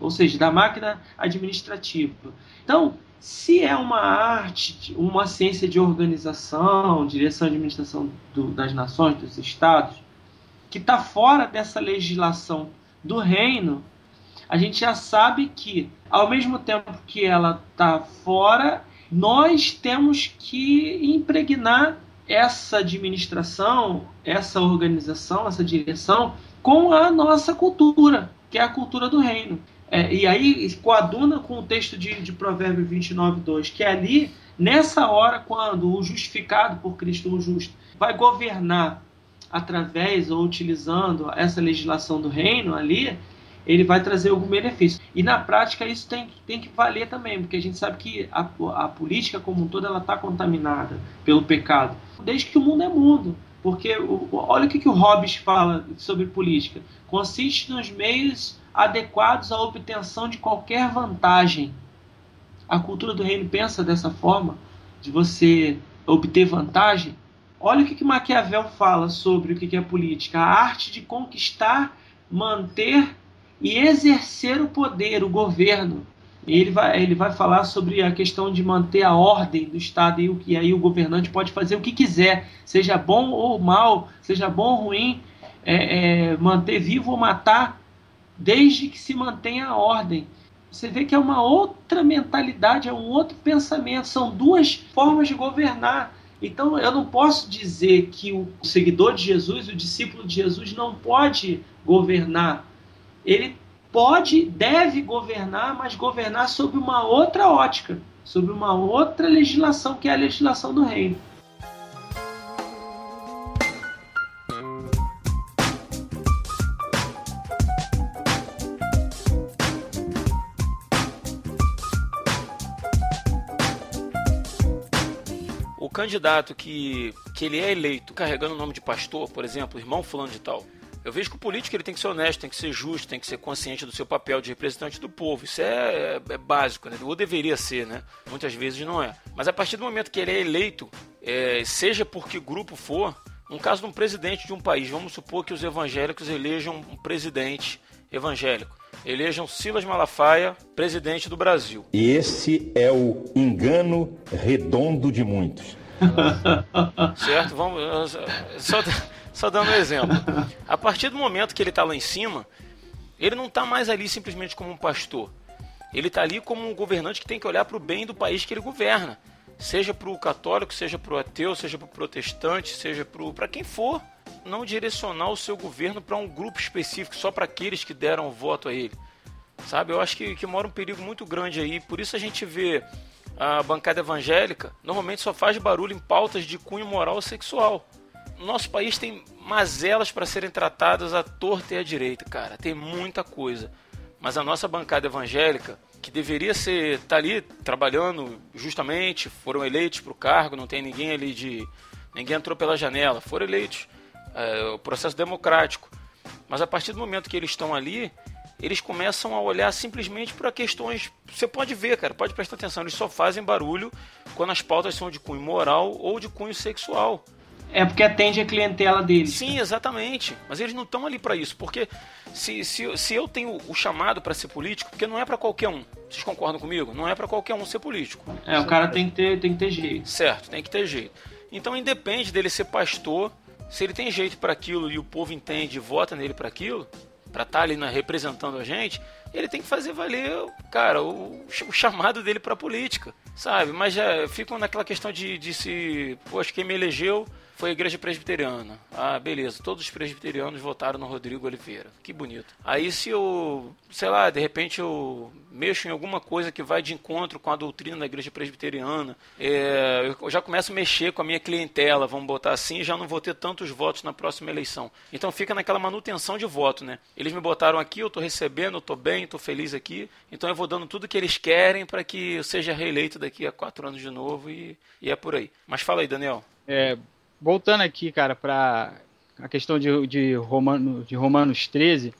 ou seja, da máquina administrativa. Então, se é uma arte, uma ciência de organização, direção e administração do, das nações, dos estados, que está fora dessa legislação do reino, a gente já sabe que, ao mesmo tempo que ela está fora, nós temos que impregnar essa administração, essa organização, essa direção com a nossa cultura, que é a cultura do reino. É, e aí coaduna com o texto de, de Provérbio 29, 2, que é ali, nessa hora, quando o justificado por Cristo, o justo, vai governar através ou utilizando essa legislação do reino ali, ele vai trazer algum benefício. E na prática isso tem, tem que valer também, porque a gente sabe que a, a política como um todo ela está contaminada pelo pecado, desde que o mundo é mundo. Porque o, olha o que, que o Hobbes fala sobre política. Consiste nos meios adequados à obtenção de qualquer vantagem. A cultura do reino pensa dessa forma, de você obter vantagem. Olha o que, que Maquiavel fala sobre o que, que é política: a arte de conquistar, manter e exercer o poder, o governo. Ele vai, ele vai falar sobre a questão de manter a ordem do Estado e, e aí o governante pode fazer o que quiser, seja bom ou mal, seja bom ou ruim, é, é, manter vivo ou matar, desde que se mantenha a ordem. Você vê que é uma outra mentalidade, é um outro pensamento, são duas formas de governar. Então eu não posso dizer que o seguidor de Jesus, o discípulo de Jesus, não pode governar. Ele pode, deve governar, mas governar sob uma outra ótica, sob uma outra legislação, que é a legislação do reino. Candidato que, que ele é eleito carregando o nome de pastor, por exemplo, irmão fulano de tal, Eu vejo que o político ele tem que ser honesto, tem que ser justo, tem que ser consciente do seu papel de representante do povo. Isso é, é, básico, né? Ou deveria ser, né? Muitas vezes não é. Mas a partir do momento que ele é eleito, é, seja por que grupo for, no caso de um presidente de um país, vamos supor que os evangélicos elejam um presidente evangélico. Elejam Silas Malafaia presidente do Brasil. E esse é o engano redondo de muitos. Certo? Vamos. Só, só dando um exemplo. A partir do momento que ele está lá em cima, ele não está mais ali simplesmente como um pastor. Ele está ali como um governante que tem que olhar para o bem do país que ele governa. Seja para o católico, seja para o ateu, seja para o protestante, seja para quem for. Não direcionar o seu governo para um grupo específico, só para aqueles que deram o voto a ele. Sabe? Eu acho que, que mora um perigo muito grande aí. Por isso a gente vê a bancada evangélica normalmente só faz barulho em pautas de cunho moral ou sexual nosso país tem mazelas para serem tratadas à torta e à direita, cara. Tem muita coisa. Mas a nossa bancada evangélica, que deveria ser tá ali trabalhando justamente, foram eleitos para o cargo, não tem ninguém ali de ninguém entrou pela janela, foram eleitos, é, o processo democrático. Mas a partir do momento que eles estão ali, eles começam a olhar simplesmente para questões. Você pode ver, cara, pode prestar atenção, eles só fazem barulho quando as pautas são de cunho moral ou de cunho sexual. É porque atende a clientela deles. Sim, exatamente. Mas eles não estão ali para isso. Porque se, se, se eu tenho o chamado para ser político, porque não é para qualquer um. Vocês concordam comigo? Não é para qualquer um ser político. É, o cara tem que, ter, tem que ter jeito. Certo, tem que ter jeito. Então independe dele ser pastor, se ele tem jeito para aquilo e o povo entende e vota nele para aquilo, para estar tá ali na, representando a gente, ele tem que fazer valer, cara, o, o chamado dele para política, sabe? Mas já ficam naquela questão de, de se, poxa, quem me elegeu foi a igreja presbiteriana. Ah, beleza, todos os presbiterianos votaram no Rodrigo Oliveira. Que bonito. Aí se eu, sei lá, de repente eu mexo em alguma coisa que vai de encontro com a doutrina da igreja presbiteriana, é, eu já começo a mexer com a minha clientela, vamos botar assim, já não vou ter tantos votos na próxima eleição. Então fica naquela manutenção de voto, né? Eles me botaram aqui, eu estou recebendo, eu estou bem, estou feliz aqui, então eu vou dando tudo que eles querem para que eu seja reeleito daqui a quatro anos de novo e, e é por aí. Mas fala aí, Daniel. É, voltando aqui, cara, para a questão de, de, Romano, de Romanos 13,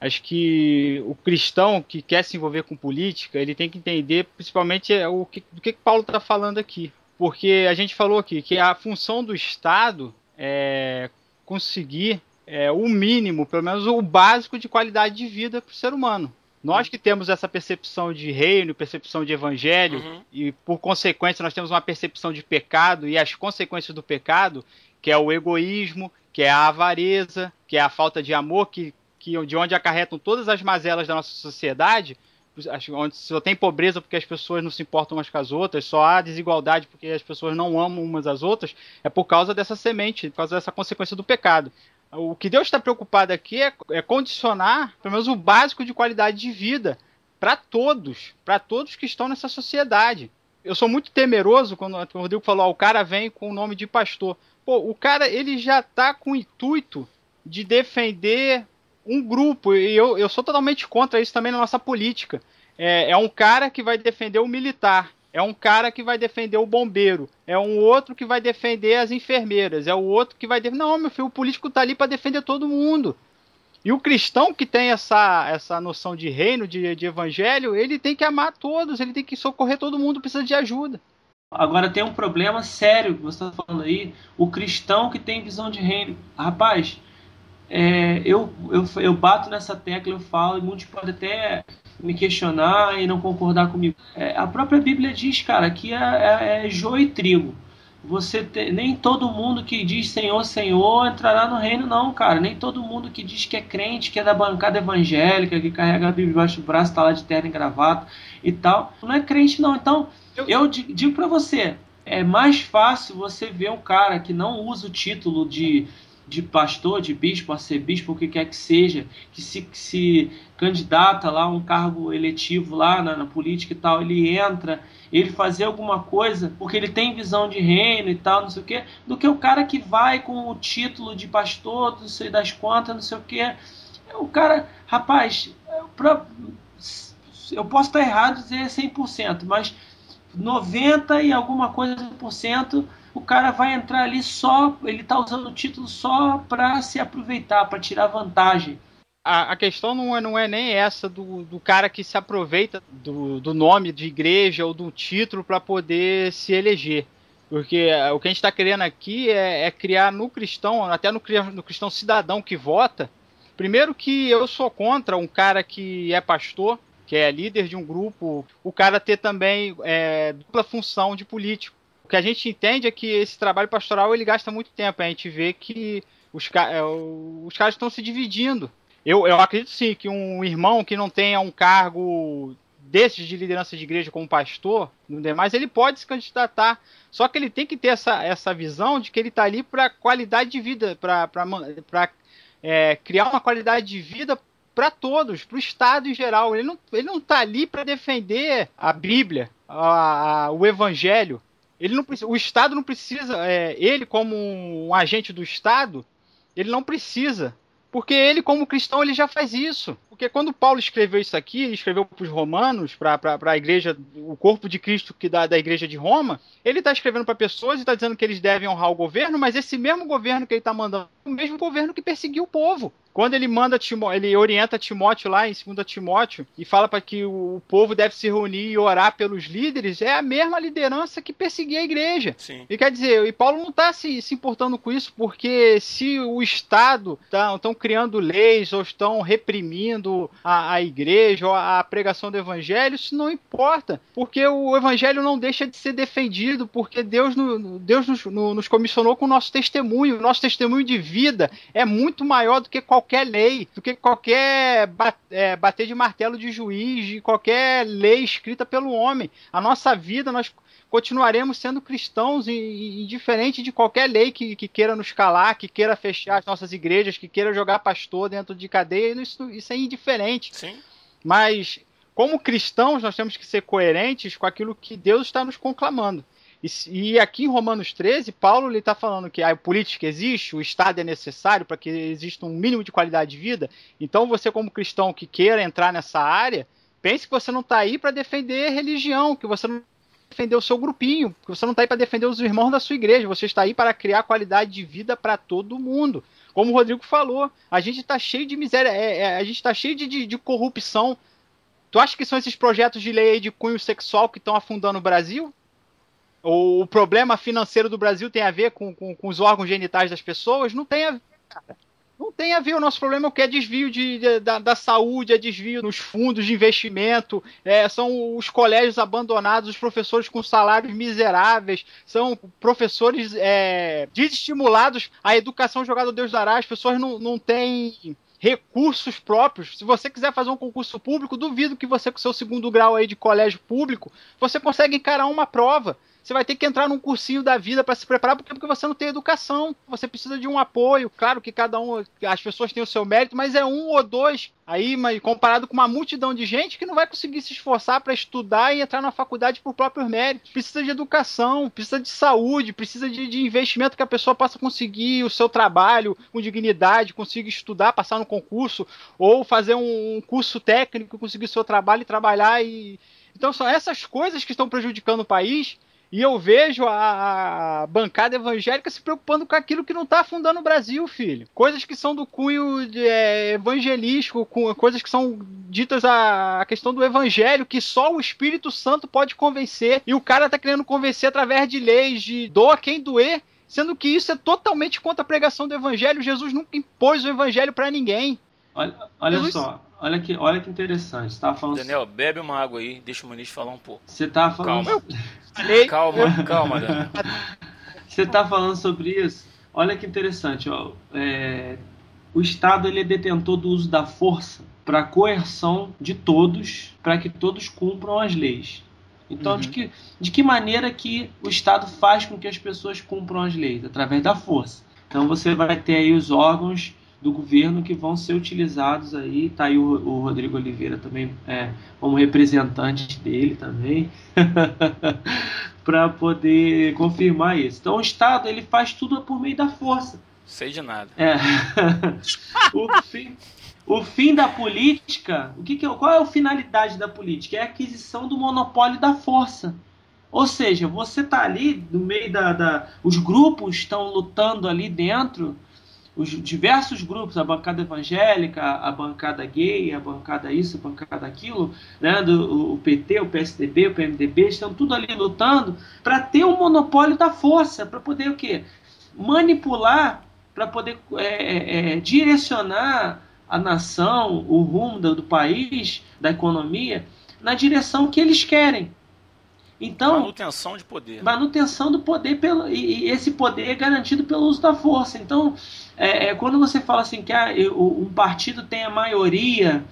acho que o cristão que quer se envolver com política, ele tem que entender principalmente é, o que, do que, Paulo está falando aqui. Porque a gente falou aqui que a função do Estado é conseguir é, o mínimo, pelo menos o básico de qualidade de vida para o ser humano. Nós que temos essa percepção de reino, percepção de evangelho, uhum. e por consequência nós temos uma percepção de pecado e as consequências do pecado, que é o egoísmo, que é a avareza, que é a falta de amor, que, que de onde acarretam todas as mazelas da nossa sociedade, onde só tem pobreza porque as pessoas não se importam umas com as outras, só há desigualdade porque as pessoas não amam umas às outras, é por causa dessa semente, por causa dessa consequência do pecado. O que Deus está preocupado aqui é, é, condicionar, pelo menos, o básico de qualidade de vida para todos, para todos que estão nessa sociedade. Eu sou muito temeroso quando o Rodrigo falou: ó, o cara vem com o nome de pastor. Pô, o cara ele já está com o intuito de defender um grupo, e eu, eu sou totalmente contra isso também na nossa política. É, é um cara que vai defender o militar, é um cara que vai defender o bombeiro. É um outro que vai defender as enfermeiras. É o outro que vai defender. Não, meu filho, o político tá ali para defender todo mundo. E o cristão que tem essa, essa noção de reino, de, de evangelho, ele tem que amar todos, ele tem que socorrer todo mundo, precisa de ajuda. Agora tem um problema sério que você está falando aí, o cristão que tem visão de reino. Rapaz, é, eu, eu, eu bato nessa tecla, eu falo, e muitos podem até me questionar e não concordar comigo. É, a própria Bíblia diz, cara, que é, é, é joio e trigo. Você te, nem todo mundo que diz Senhor, Senhor entrará no reino, não, cara. Nem todo mundo que diz que é crente, que é da bancada evangélica, que carrega a Bíblia debaixo do braço, está lá de terno e gravata e tal, não é crente, não. Então, eu digo para você, é mais fácil você ver um cara que não usa o título de de pastor, de bispo, arcebispo, o que quer que seja, que se, que se candidata lá a um cargo eletivo lá na, na, política e tal, ele entra, ele fazer alguma coisa, porque ele tem visão de reino e tal, não sei o quê, do que o cara que vai com o título de pastor, não sei das quantas, não sei o quê. O cara, rapaz, eu posso estar errado dizer 100%, mas 90 e alguma coisa por cento o cara vai entrar ali só, ele tá usando o título só para se aproveitar, para tirar vantagem. A, a, questão não é, não é nem essa do, do cara que se aproveita do, do nome de igreja ou do título para poder se eleger. Porque é, o que a gente está querendo aqui é, é, criar no cristão, até no, no cristão cidadão que vota, primeiro que eu sou contra um cara que é pastor, que é líder de um grupo, o cara ter também é, dupla função de político. O que a gente entende é que esse trabalho pastoral ele gasta muito tempo. A gente vê que os, é, os caras estão se dividindo. Eu, eu acredito sim que um irmão que não tenha um cargo desses de liderança de igreja como pastor, no demais, ele pode se candidatar. Só que ele tem que ter essa, essa visão de que ele está ali para qualidade de vida, para é, criar uma qualidade de vida para todos, para o Estado em geral. Ele não, ele não está ali para defender a Bíblia, a, a, o Evangelho. Ele não, o Estado não precisa, é, ele como um agente do Estado, ele não precisa porque ele, como cristão, ele já faz isso. Porque quando Paulo escreveu isso aqui, escreveu para os romanos, para a igreja, o corpo de Cristo que dá da igreja de Roma, ele está escrevendo para pessoas e está dizendo que eles devem honrar o governo, mas esse mesmo governo que ele está mandando é o mesmo governo que perseguiu o povo. Quando ele manda Timó ele orienta Timóteo lá em 2 Timóteo e fala para que o povo deve se reunir e orar pelos líderes, é a mesma liderança que perseguia a igreja. Sim. E quer dizer, e Paulo não está se, se importando com isso, porque se o Estado estão tá, criando leis ou estão reprimindo a, a igreja ou a, a pregação do evangelho, isso não importa, porque o evangelho não deixa de ser defendido, porque Deus, no, Deus nos, no, nos comissionou com o nosso testemunho. O nosso testemunho de vida é muito maior do que qualquer qualquer lei, do que qualquer é, bater de martelo de juiz, de qualquer lei escrita pelo homem. A nossa vida, nós continuaremos sendo cristãos indiferente de qualquer lei que, que, queira nos calar, que queira fechar as nossas igrejas, que queira jogar pastor dentro de cadeia, isso, isso é indiferente. Sim. Mas, como cristãos, nós temos que ser coerentes com aquilo que Deus está nos conclamando. E, e, aqui em Romanos 13, Paulo está falando que a política existe, o Estado é necessário para que exista um mínimo de qualidade de vida. Então, você, como cristão que queira entrar nessa área, pense que você não está aí para defender religião, que você não defender o seu grupinho, que você não está aí para defender os irmãos da sua igreja, você está aí para criar qualidade de vida para todo mundo. Como o Rodrigo falou, a gente está cheio de miséria, é, é, a gente está cheio de, de, de corrupção. Tu acha que são esses projetos de lei de cunho sexual que estão afundando o Brasil? O problema financeiro do Brasil tem a ver com, com, com, os órgãos genitais das pessoas? Não tem a ver, cara. Não tem a ver. O nosso problema é o que é desvio de, de da, da, saúde, é desvio nos fundos de investimento, é, são os colégios abandonados, os professores com salários miseráveis, são professores é, desestimulados, a educação jogada ao Deus dará, as pessoas não, não têm recursos próprios. Se você quiser fazer um concurso público, duvido que você, com seu segundo grau aí de colégio público, você consegue encarar uma prova. Você vai ter que entrar num cursinho da vida para se preparar, porque, porque você não tem educação. Você precisa de um apoio. Claro que cada um, as pessoas têm o seu mérito, mas é um ou dois aí, mas comparado com uma multidão de gente que não vai conseguir se esforçar para estudar e entrar na faculdade por próprios méritos. Precisa de educação, precisa de saúde, precisa de, de investimento que a pessoa possa conseguir o seu trabalho com dignidade, consiga estudar, passar no concurso, ou fazer um, um curso técnico, conseguir o seu trabalho e trabalhar e. Então são essas coisas que estão prejudicando o país e eu vejo a, bancada evangélica se preocupando com aquilo que não está afundando o Brasil, filho. Coisas que são do cunho de, é, evangelístico, com, coisas que são ditas a, a, questão do evangelho, que só o Espírito Santo pode convencer. E o cara tá querendo convencer através de leis de doa quem doer, sendo que isso é totalmente contra a pregação do evangelho. Jesus nunca impôs o evangelho para ninguém. Olha, olha Jesus... só, olha que, olha que interessante. Você tava falando. Daniel, bebe uma água aí, deixa o Muniz falar um pouco. Você tava falando. Calma. Calma, calma, Daniel. Você tá falando sobre isso? Olha que interessante, ó. É, o Estado ele é detentor do uso da força para coerção de todos, para que todos cumpram as leis. Então, uhum. de, que, de que maneira que o Estado faz com que as pessoas cumpram as leis? Através da força. Então, você vai ter aí os órgãos do governo que vão ser utilizados aí. Tá aí o, o Rodrigo Oliveira também é, como representante dele também. para poder confirmar isso. Então o Estado ele faz tudo por meio da força. Sei de nada. É. o, fim, o fim da política, o que, que é, qual é a finalidade da política? É a aquisição do monopólio da força. Ou seja, você tá ali no meio da. da os grupos estão lutando ali dentro, os diversos grupos, a bancada evangélica, a bancada gay, a bancada isso, a bancada aquilo, né, do, o PT, o PSDB, o PMDB, estão tudo ali lutando para ter um monopólio da força, para poder o quê? Manipular, para poder é, é, é, direcionar a nação, o rumo do, do país, da economia, na direção que eles querem. Então, manutenção de poder. Manutenção do poder pelo, e, e esse poder é garantido pelo uso da força. Então, é, é quando você fala assim que ah, um partido tem a maioria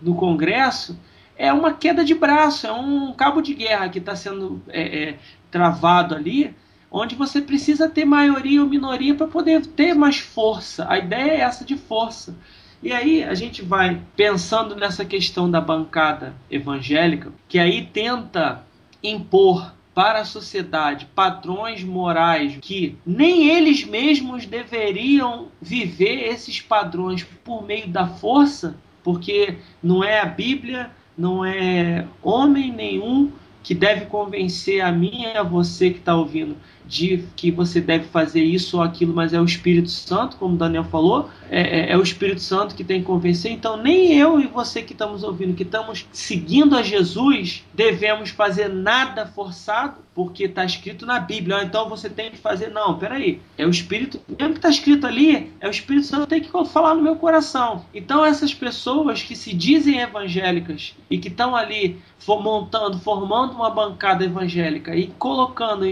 no Congresso, é uma queda de braço, é um cabo de guerra que está sendo é, é, travado ali, onde você precisa ter maioria ou minoria para poder ter mais força. A ideia é essa de força. E aí a gente vai pensando nessa questão da bancada evangélica, que aí tenta impor para a sociedade padrões morais que nem eles mesmos deveriam viver esses padrões por meio da força, porque não é a Bíblia, não é homem nenhum que deve convencer a mim e a você que está ouvindo de que você deve fazer isso ou aquilo, mas é o Espírito Santo, como Daniel falou, é, é, é, o Espírito Santo que tem que convencer. Então, nem eu e você que estamos ouvindo, que estamos seguindo a Jesus, devemos fazer nada forçado, porque está escrito na Bíblia. Então você tem que fazer. Não, peraí. É o Espírito, mesmo que está escrito ali, é o Espírito Santo que tem que falar no meu coração. Então, essas pessoas que se dizem evangélicas e que estão ali montando, formando uma bancada evangélica e colocando,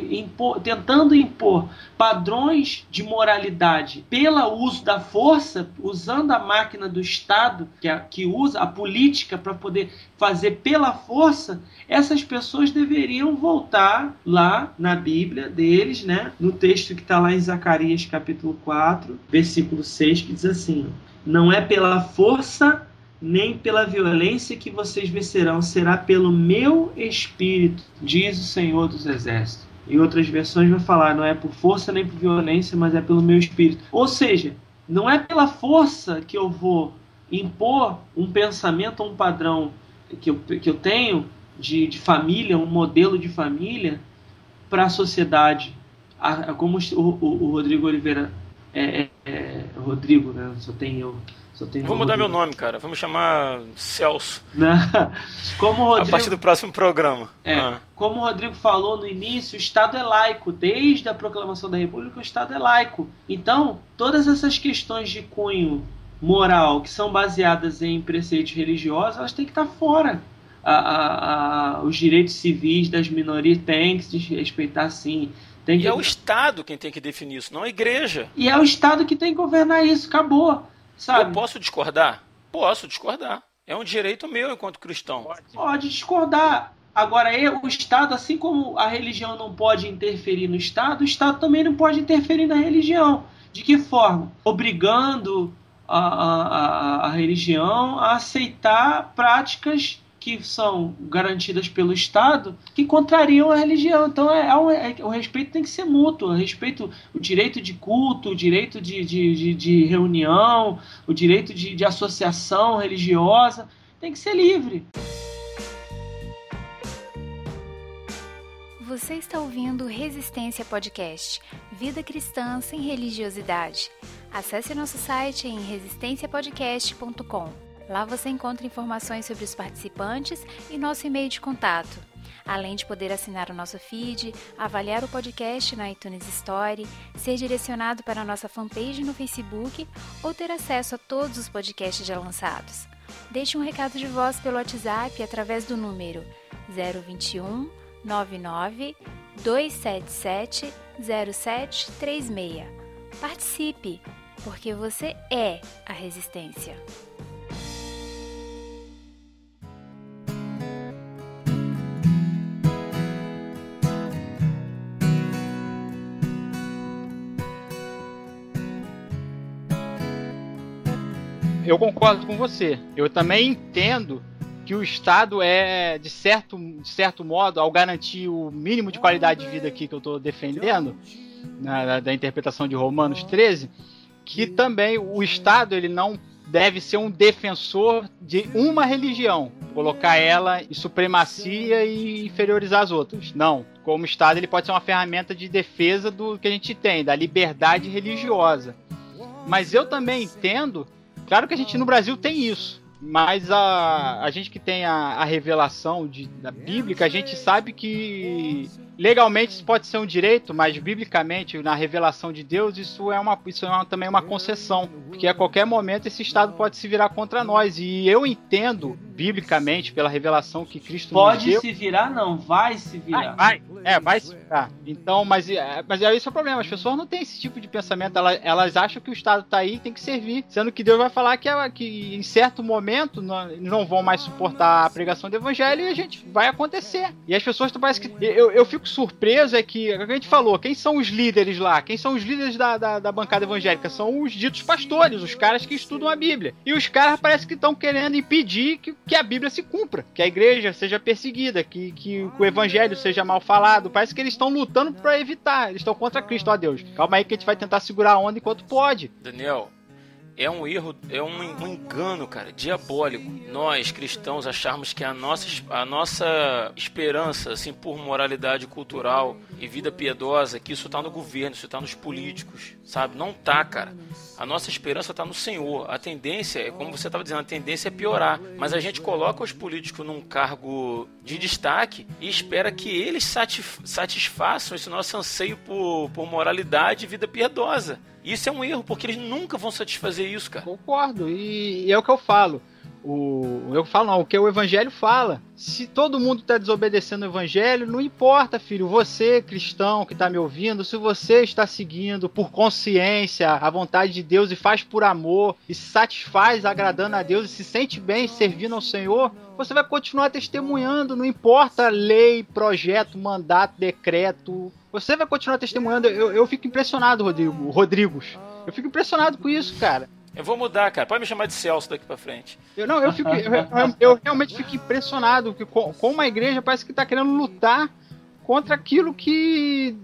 tentando impor padrões de moralidade pelo uso da força, usando a máquina do Estado, que, é, que usa a política para poder fazer pela força, essas pessoas deveriam voltar lá na Bíblia deles, né? No texto que está lá em Zacarias capítulo 4, versículo 6, que diz assim: Não é pela força nem pela violência que vocês vencerão, será pelo meu espírito, diz o Senhor dos Exércitos. Em outras versões vai falar, não é por força nem por violência, mas é pelo meu espírito. Ou seja, não é pela força que eu vou impor um pensamento, um padrão que eu, que eu tenho de, de família, um modelo de família para a sociedade. Como o, o, o, Rodrigo Oliveira é, é, é, Rodrigo, né? Só tem eu Vou mudar meu nome, cara. Vamos chamar Celso. como Rodrigo... A partir do próximo programa. É, ah. Como o Rodrigo falou no início, o Estado é laico. Desde a proclamação da República, o Estado é laico. Então, todas essas questões de cunho moral que são baseadas em preceitos religiosos, elas têm que estar fora. A, a, a, os direitos civis das minorias têm que se respeitar sim. Tem que... E é o Estado quem tem que definir isso, não a igreja. E é o Estado que tem que governar isso, acabou. Sabe? Eu posso discordar? Posso discordar. É um direito meu enquanto cristão. Pode, pode discordar. Agora, o Estado, assim como a religião não pode interferir no Estado, o Estado também não pode interferir na religião. De que forma? Obrigando a, a, a religião a aceitar práticas que são garantidas pelo Estado que contrariam a religião. Então é, é, é, o respeito tem que ser mútuo, o respeito, o direito de culto, o direito de, de, de, de reunião, o direito de, de associação religiosa tem que ser livre. Você está ouvindo Resistência Podcast, vida cristã sem religiosidade. Acesse nosso site em resistenciapodcast.com. Lá você encontra informações sobre os participantes e nosso e-mail de contato. Além de poder assinar o nosso feed, avaliar o podcast na iTunes Store, ser direcionado para a nossa fanpage no Facebook ou ter acesso a todos os podcasts já lançados. Deixe um recado de voz pelo WhatsApp através do número 021 99 277 0736. Participe, porque você é a resistência. Eu concordo com você. Eu também entendo que o Estado é, de certo, de certo modo, ao garantir o mínimo de qualidade de vida aqui que eu estou defendendo, na, da interpretação de Romanos 13, que também o Estado ele não deve ser um defensor de uma religião, colocar ela em supremacia e inferiorizar as outras. Não como Estado ele pode ser uma ferramenta de defesa do que a gente tem, da liberdade religiosa. Mas eu também entendo, claro que a gente no Brasil tem isso, mas a, a gente que tem a, a revelação de, da Bíblia, a gente sabe que legalmente isso pode ser um direito, mas biblicamente, na revelação de Deus, isso é, uma, isso é uma, também uma concessão. Porque a qualquer momento esse Estado pode se virar contra nós. E eu entendo, biblicamente, pela revelação que Cristo Pode nos deu. se virar, não, vai se virar. Vai, vai, é, vai se virar. Então, mas, é, mas é esse é o problema. As pessoas não têm esse tipo de pensamento. Elas, elas acham que o Estado está aí e tem que servir. Sendo que Deus vai falar que, é, que em certo momento não, não vão mais suportar a pregação do evangelho e a gente vai acontecer. E as pessoas parecem que. Eu, eu fico surpreso é que, é que a gente falou, quem são os líderes lá? Quem são os líderes da, da, da bancada evangélica? São os ditos pastores, os caras que estudam a Bíblia. E os caras parece que estão querendo impedir que, que a Bíblia se cumpra, que a igreja seja perseguida, que, que o evangelho seja mal falado. Parece que eles estão lutando para evitar, eles estão contra Cristo, ó Deus. Calma aí que a gente vai tentar segurar a onda enquanto pode. Daniel, é um erro, é um, engano, cara, diabólico. Nós, cristãos, acharmos que a nossa, a nossa esperança, assim, por moralidade cultural e vida piedosa, que isso tá no governo, isso tá nos políticos, sabe? Não tá, cara. A nossa esperança tá no Senhor. A tendência, é como você estava dizendo, a tendência é piorar. Mas a gente coloca os políticos num cargo de destaque e espera que eles satisf satisfaçam esse nosso anseio por, por moralidade e vida piedosa. Isso é um erro, porque eles nunca vão satisfazer isso, cara. Concordo, e é o que eu falo. O, eu falo não, o que o evangelho fala. Se todo mundo está desobedecendo o evangelho, não importa, filho. Você, cristão que está me ouvindo, se você está seguindo por consciência a vontade de Deus e faz por amor e satisfaz agradando a Deus e se sente bem servindo ao Senhor, você vai continuar testemunhando, não importa lei, projeto, mandato, decreto. Você vai continuar testemunhando. Eu, eu fico impressionado, Rodrigo, Rodrigos. Eu fico impressionado com isso, cara. Eu vou mudar, cara. Pode me chamar de Celso daqui pra frente. Eu, não, eu, fico, eu, eu, realmente fico impressionado que com, com a igreja parece que tá querendo lutar contra aquilo que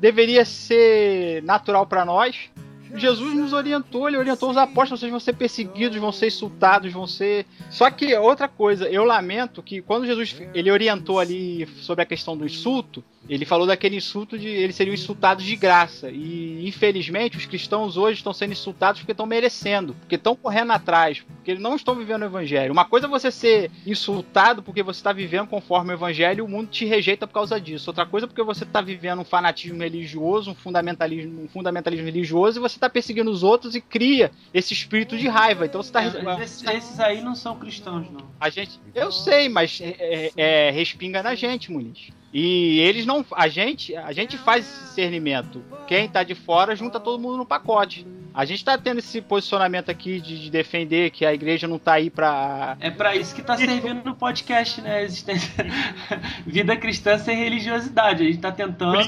deveria ser natural para nós. Jesus nos orientou, ele orientou os apóstolos, vocês vão ser perseguidos, vão ser insultados, vão ser. Só que outra coisa, eu lamento que quando Jesus ele orientou ali sobre a questão do insulto, ele falou daquele insulto de eles seriam insultados de graça. E infelizmente os cristãos hoje estão sendo insultados porque estão merecendo, porque estão correndo atrás, porque eles não estão vivendo o evangelho. Uma coisa é você ser insultado porque você está vivendo conforme o evangelho e o mundo te rejeita por causa disso. Outra coisa é porque você está vivendo um fanatismo religioso, um fundamentalismo, um fundamentalismo religioso e você está perseguindo os outros e cria esse espírito de raiva. Então você está esses, esses, aí não são cristãos, não. A gente, eu sei, mas é, é, é respinga na gente, Muniz. E eles não. A gente, a gente faz esse discernimento. Quem tá de fora junta todo mundo no pacote. A gente tá tendo esse posicionamento aqui de, de defender que a igreja não tá aí pra. É para isso que tá servindo no podcast, né? Existência... Vida cristã sem religiosidade. A gente tá tentando.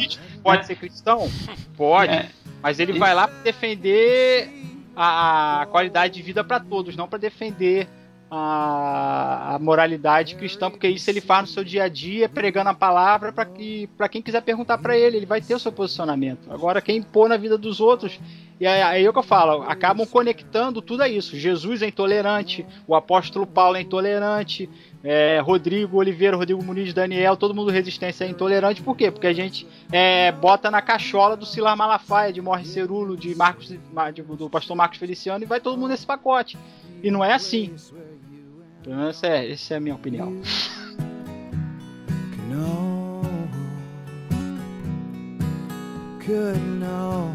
Pode né? ser cristão? Pode. É. Mas ele vai lá pra defender a, a qualidade de vida para todos, não para defender a, a, moralidade cristã, porque isso ele faz no seu dia a dia, pregando a palavra para que para quem quiser perguntar para ele, ele vai ter o seu posicionamento. Agora, quem impor na vida dos outros, e aí, aí é o que eu falo, acabam conectando tudo a isso. Jesus é intolerante, o apóstolo Paulo é intolerante, é, Rodrigo Oliveira, Rodrigo Muniz, Daniel, todo mundo resistência é intolerante, por quê? Porque a gente é, bota na cachola do Silar Malafaia, de Morre Cerulo, de Marcos, de, do pastor Marcos Feliciano, e vai todo mundo nesse pacote. E não é assim. Pelo menos é, essa é a minha opinião. No, could know.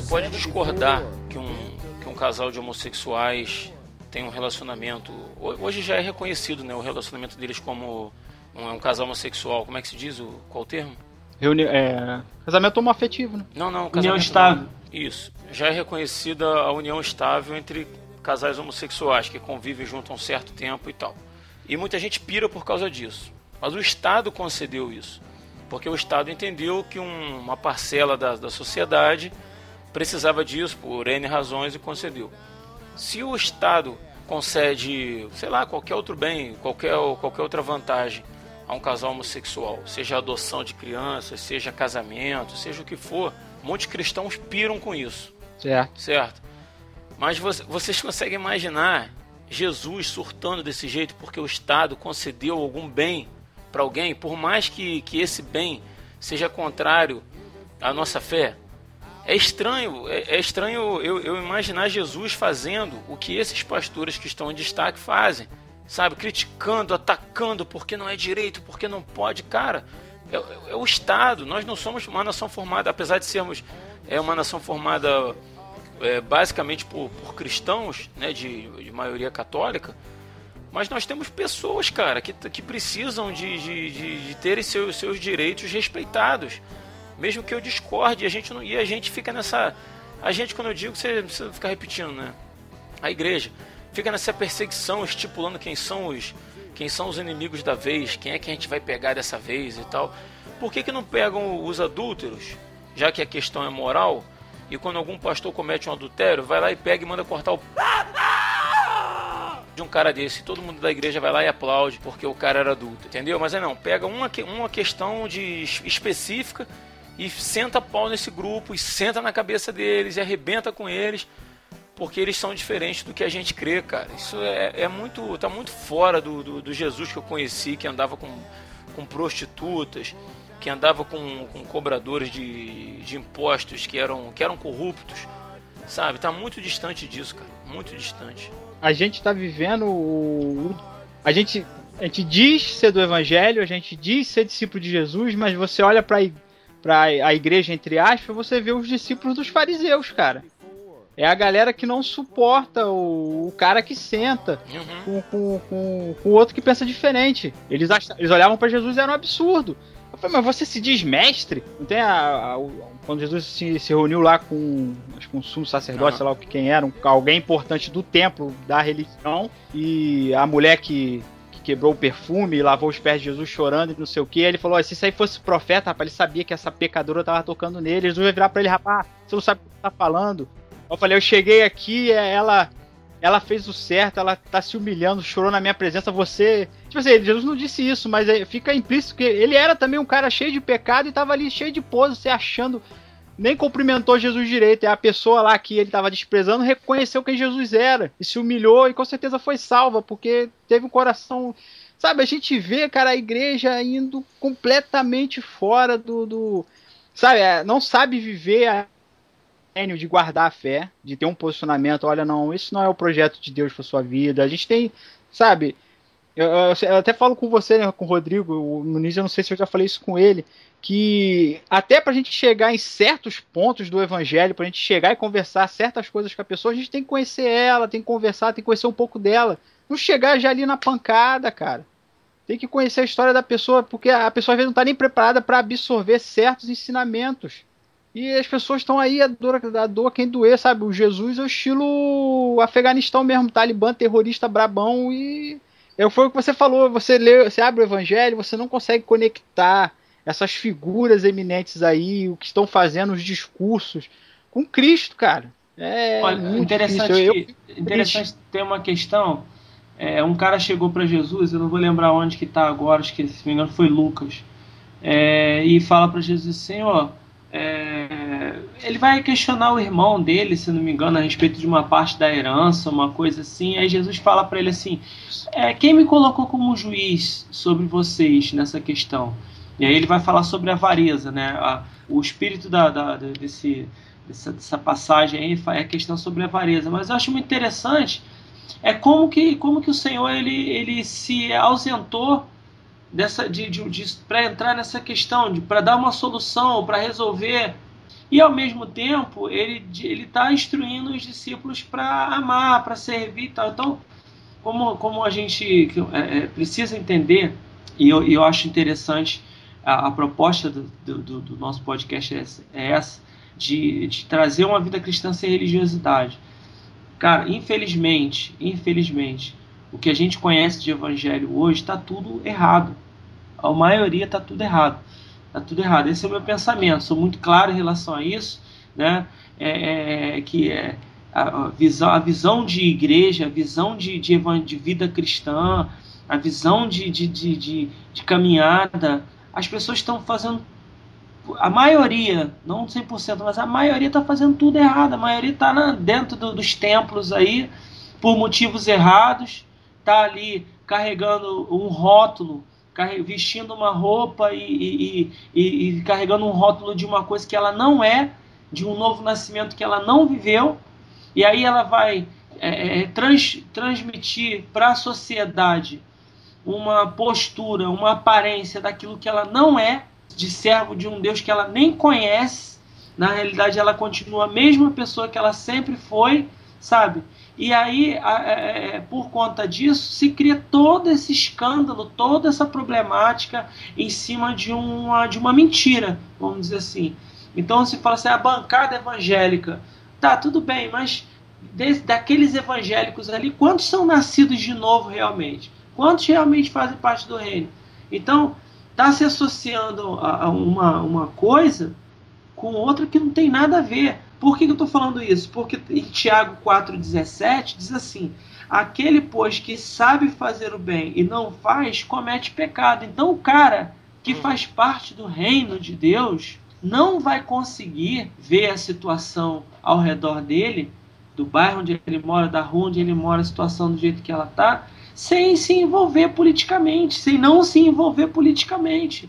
Você pode discordar que um, que um casal de homossexuais tem um relacionamento. Hoje já é reconhecido né, o relacionamento deles como um, um casal homossexual. Como é que se diz? O, qual o termo? Reuni é, casamento homoafetivo, né? Não, não. União estável. Isso. Já é reconhecida a união estável entre casais homossexuais que convivem junto há um certo tempo e tal. E muita gente pira por causa disso. Mas o Estado concedeu isso. Porque o Estado entendeu que um, uma parcela da, da sociedade precisava disso por N razões e concedeu. Se o Estado concede, sei lá, qualquer outro bem, qualquer, qualquer outra vantagem a um casal homossexual, seja adoção de crianças, seja casamento, seja o que for, muitos cristãos piram com isso. Certo. Certo. Mas vocês conseguem imaginar Jesus surtando desse jeito porque o Estado concedeu algum bem para alguém, por mais que, que esse bem seja contrário à nossa fé? É estranho, é, é estranho eu, eu, imaginar Jesus fazendo o que esses pastores que estão em destaque fazem, sabe? Criticando, atacando porque não é direito, porque não pode. Cara, é, é, o Estado. Nós não somos uma nação formada, apesar de sermos é uma nação formada é, basicamente por, por, cristãos, né, de, de, maioria católica, mas nós temos pessoas, cara, que, que precisam de, de, de, de terem seus, seus direitos respeitados, mesmo que eu discorde, a gente não, e a gente fica nessa, a gente quando eu digo, você precisa ficar repetindo, né? A igreja fica nessa perseguição, estipulando quem são os quem são os inimigos da vez, quem é que a gente vai pegar dessa vez e tal. Por que, que não pegam os adúlteros, já que a questão é moral? E quando algum pastor comete um adultério, vai lá e pega e manda cortar o de um cara desse. Todo mundo da igreja vai lá e aplaude porque o cara era adulto, entendeu? Mas é não, pega uma, uma questão de específica e senta pau nesse grupo e senta na cabeça deles e arrebenta com eles porque eles são diferentes do que a gente crê, cara. Isso é, é muito, tá muito fora do, do, do Jesus que eu conheci, que andava com, com prostitutas, que andava com, com cobradores de, de impostos que eram, que eram corruptos, sabe? Tá muito distante disso, cara, muito distante. A gente tá vivendo o... a gente a gente diz ser do evangelho, a gente diz ser discípulo de Jesus, mas você olha para para a igreja entre aspas, você vê os discípulos dos fariseus, cara. É a galera que não suporta o, o cara que senta uhum. com, com, com, o outro que pensa diferente. Eles, eles olhavam para Jesus e era um absurdo. Eu falei, mas você se diz mestre? Não tem a, a, quando Jesus se, se, reuniu lá com, acho que um sumo sacerdote, uhum. sei lá o que quem era, um, alguém importante do templo, da religião, e a mulher que, que quebrou o perfume e lavou os pés de Jesus chorando e não sei o que, ele falou, se isso aí fosse profeta, rapaz, ele sabia que essa pecadora tava tocando nele, Jesus vai virar pra ele, rapaz, você não sabe o que tá falando. Eu falei, eu cheguei aqui, ela ela fez o certo, ela tá se humilhando, chorou na minha presença, você. Tipo assim, Jesus não disse isso, mas fica implícito que ele era também um cara cheio de pecado e tava ali cheio de pose, se achando. Nem cumprimentou Jesus direito. É a pessoa lá que ele tava desprezando reconheceu quem Jesus era e se humilhou e com certeza foi salva, porque teve um coração. Sabe, a gente vê, cara, a igreja indo completamente fora do. do sabe, é, não sabe viver a de guardar a fé, de ter um posicionamento, olha, não, isso não é o projeto de Deus para sua vida. A gente tem, sabe, eu, eu, até falo com você, né, com o Rodrigo, o Muniz, eu não sei se eu já falei isso com ele, que até para a gente chegar em certos pontos do evangelho, para a gente chegar e conversar certas coisas com a pessoa, a gente tem que conhecer ela, tem que conversar, tem que conhecer um pouco dela. Não chegar já ali na pancada, cara. Tem que conhecer a história da pessoa, porque a pessoa às vezes não está nem preparada para absorver certos ensinamentos. E as pessoas estão aí, a dor, a dor quem doer, sabe? O Jesus é o estilo Afeganistão mesmo, talibã, terrorista brabão. E é, foi o que você falou, você lê, você abre o evangelho, você não consegue conectar essas figuras eminentes aí, o que estão fazendo, os discursos, com Cristo, cara. É Olha, interessante, eu, eu, interessante ter uma questão. É, um cara chegou para Jesus, eu não vou lembrar onde que está agora, acho que se não me engano foi Lucas, é, e fala para Jesus, Senhor, é, ele vai questionar o irmão dele, se não me engano, a respeito de uma parte da herança, uma coisa assim. Aí Jesus fala para ele assim: é, Quem me colocou como juiz sobre vocês nessa questão? E aí ele vai falar sobre a avareza, né? A, o espírito da, da, desse, dessa, dessa passagem aí é a questão sobre a avareza. Mas eu acho muito interessante é como que, como que o Senhor ele, ele se ausentou dessa de, de, de para entrar nessa questão para dar uma solução para resolver e ao mesmo tempo ele ele está instruindo os discípulos para amar para servir e tal então como como a gente é, é, precisa entender e eu, eu acho interessante a, a proposta do, do, do, nosso podcast é essa, é essa de, de trazer uma vida cristã sem religiosidade cara infelizmente infelizmente o que a gente conhece de evangelho hoje, está tudo errado. A maioria está tudo errado. Está tudo errado. Esse é o meu pensamento. Sou muito claro em relação a isso, né? É, é, que é a visão, a visão de igreja, a visão de, de, de vida cristã, a visão de, de, de, de, de caminhada, as pessoas estão fazendo a maioria, não 100%, mas a maioria está fazendo tudo errado. A maioria está dentro do, dos templos aí por motivos errados, está ali carregando um rótulo, vestindo uma roupa e, e, e, e, carregando um rótulo de uma coisa que ela não é, de um novo nascimento que ela não viveu, e aí ela vai é, é trans, transmitir para a sociedade uma postura, uma aparência daquilo que ela não é, de servo de um Deus que ela nem conhece. Na realidade, ela continua a mesma pessoa que ela sempre foi, sabe? E aí, é, é, por conta disso, se cria todo esse escândalo, toda essa problemática em cima de uma, de uma mentira, vamos dizer assim. Então se fala assim, a bancada evangélica. Tá, tudo bem, mas de, daqueles evangélicos ali, quantos são nascidos de novo realmente? Quantos realmente fazem parte do reino? Então, está se associando a, a, uma, uma coisa com outra que não tem nada a ver. Por que, que eu estou falando isso? Porque em Tiago 4,17 diz assim: aquele, pois, que sabe fazer o bem e não faz, comete pecado. Então, o cara que faz parte do reino de Deus não vai conseguir ver a situação ao redor dele, do bairro onde ele mora, da rua onde ele mora, a situação do jeito que ela está, sem se envolver politicamente, sem não se envolver politicamente.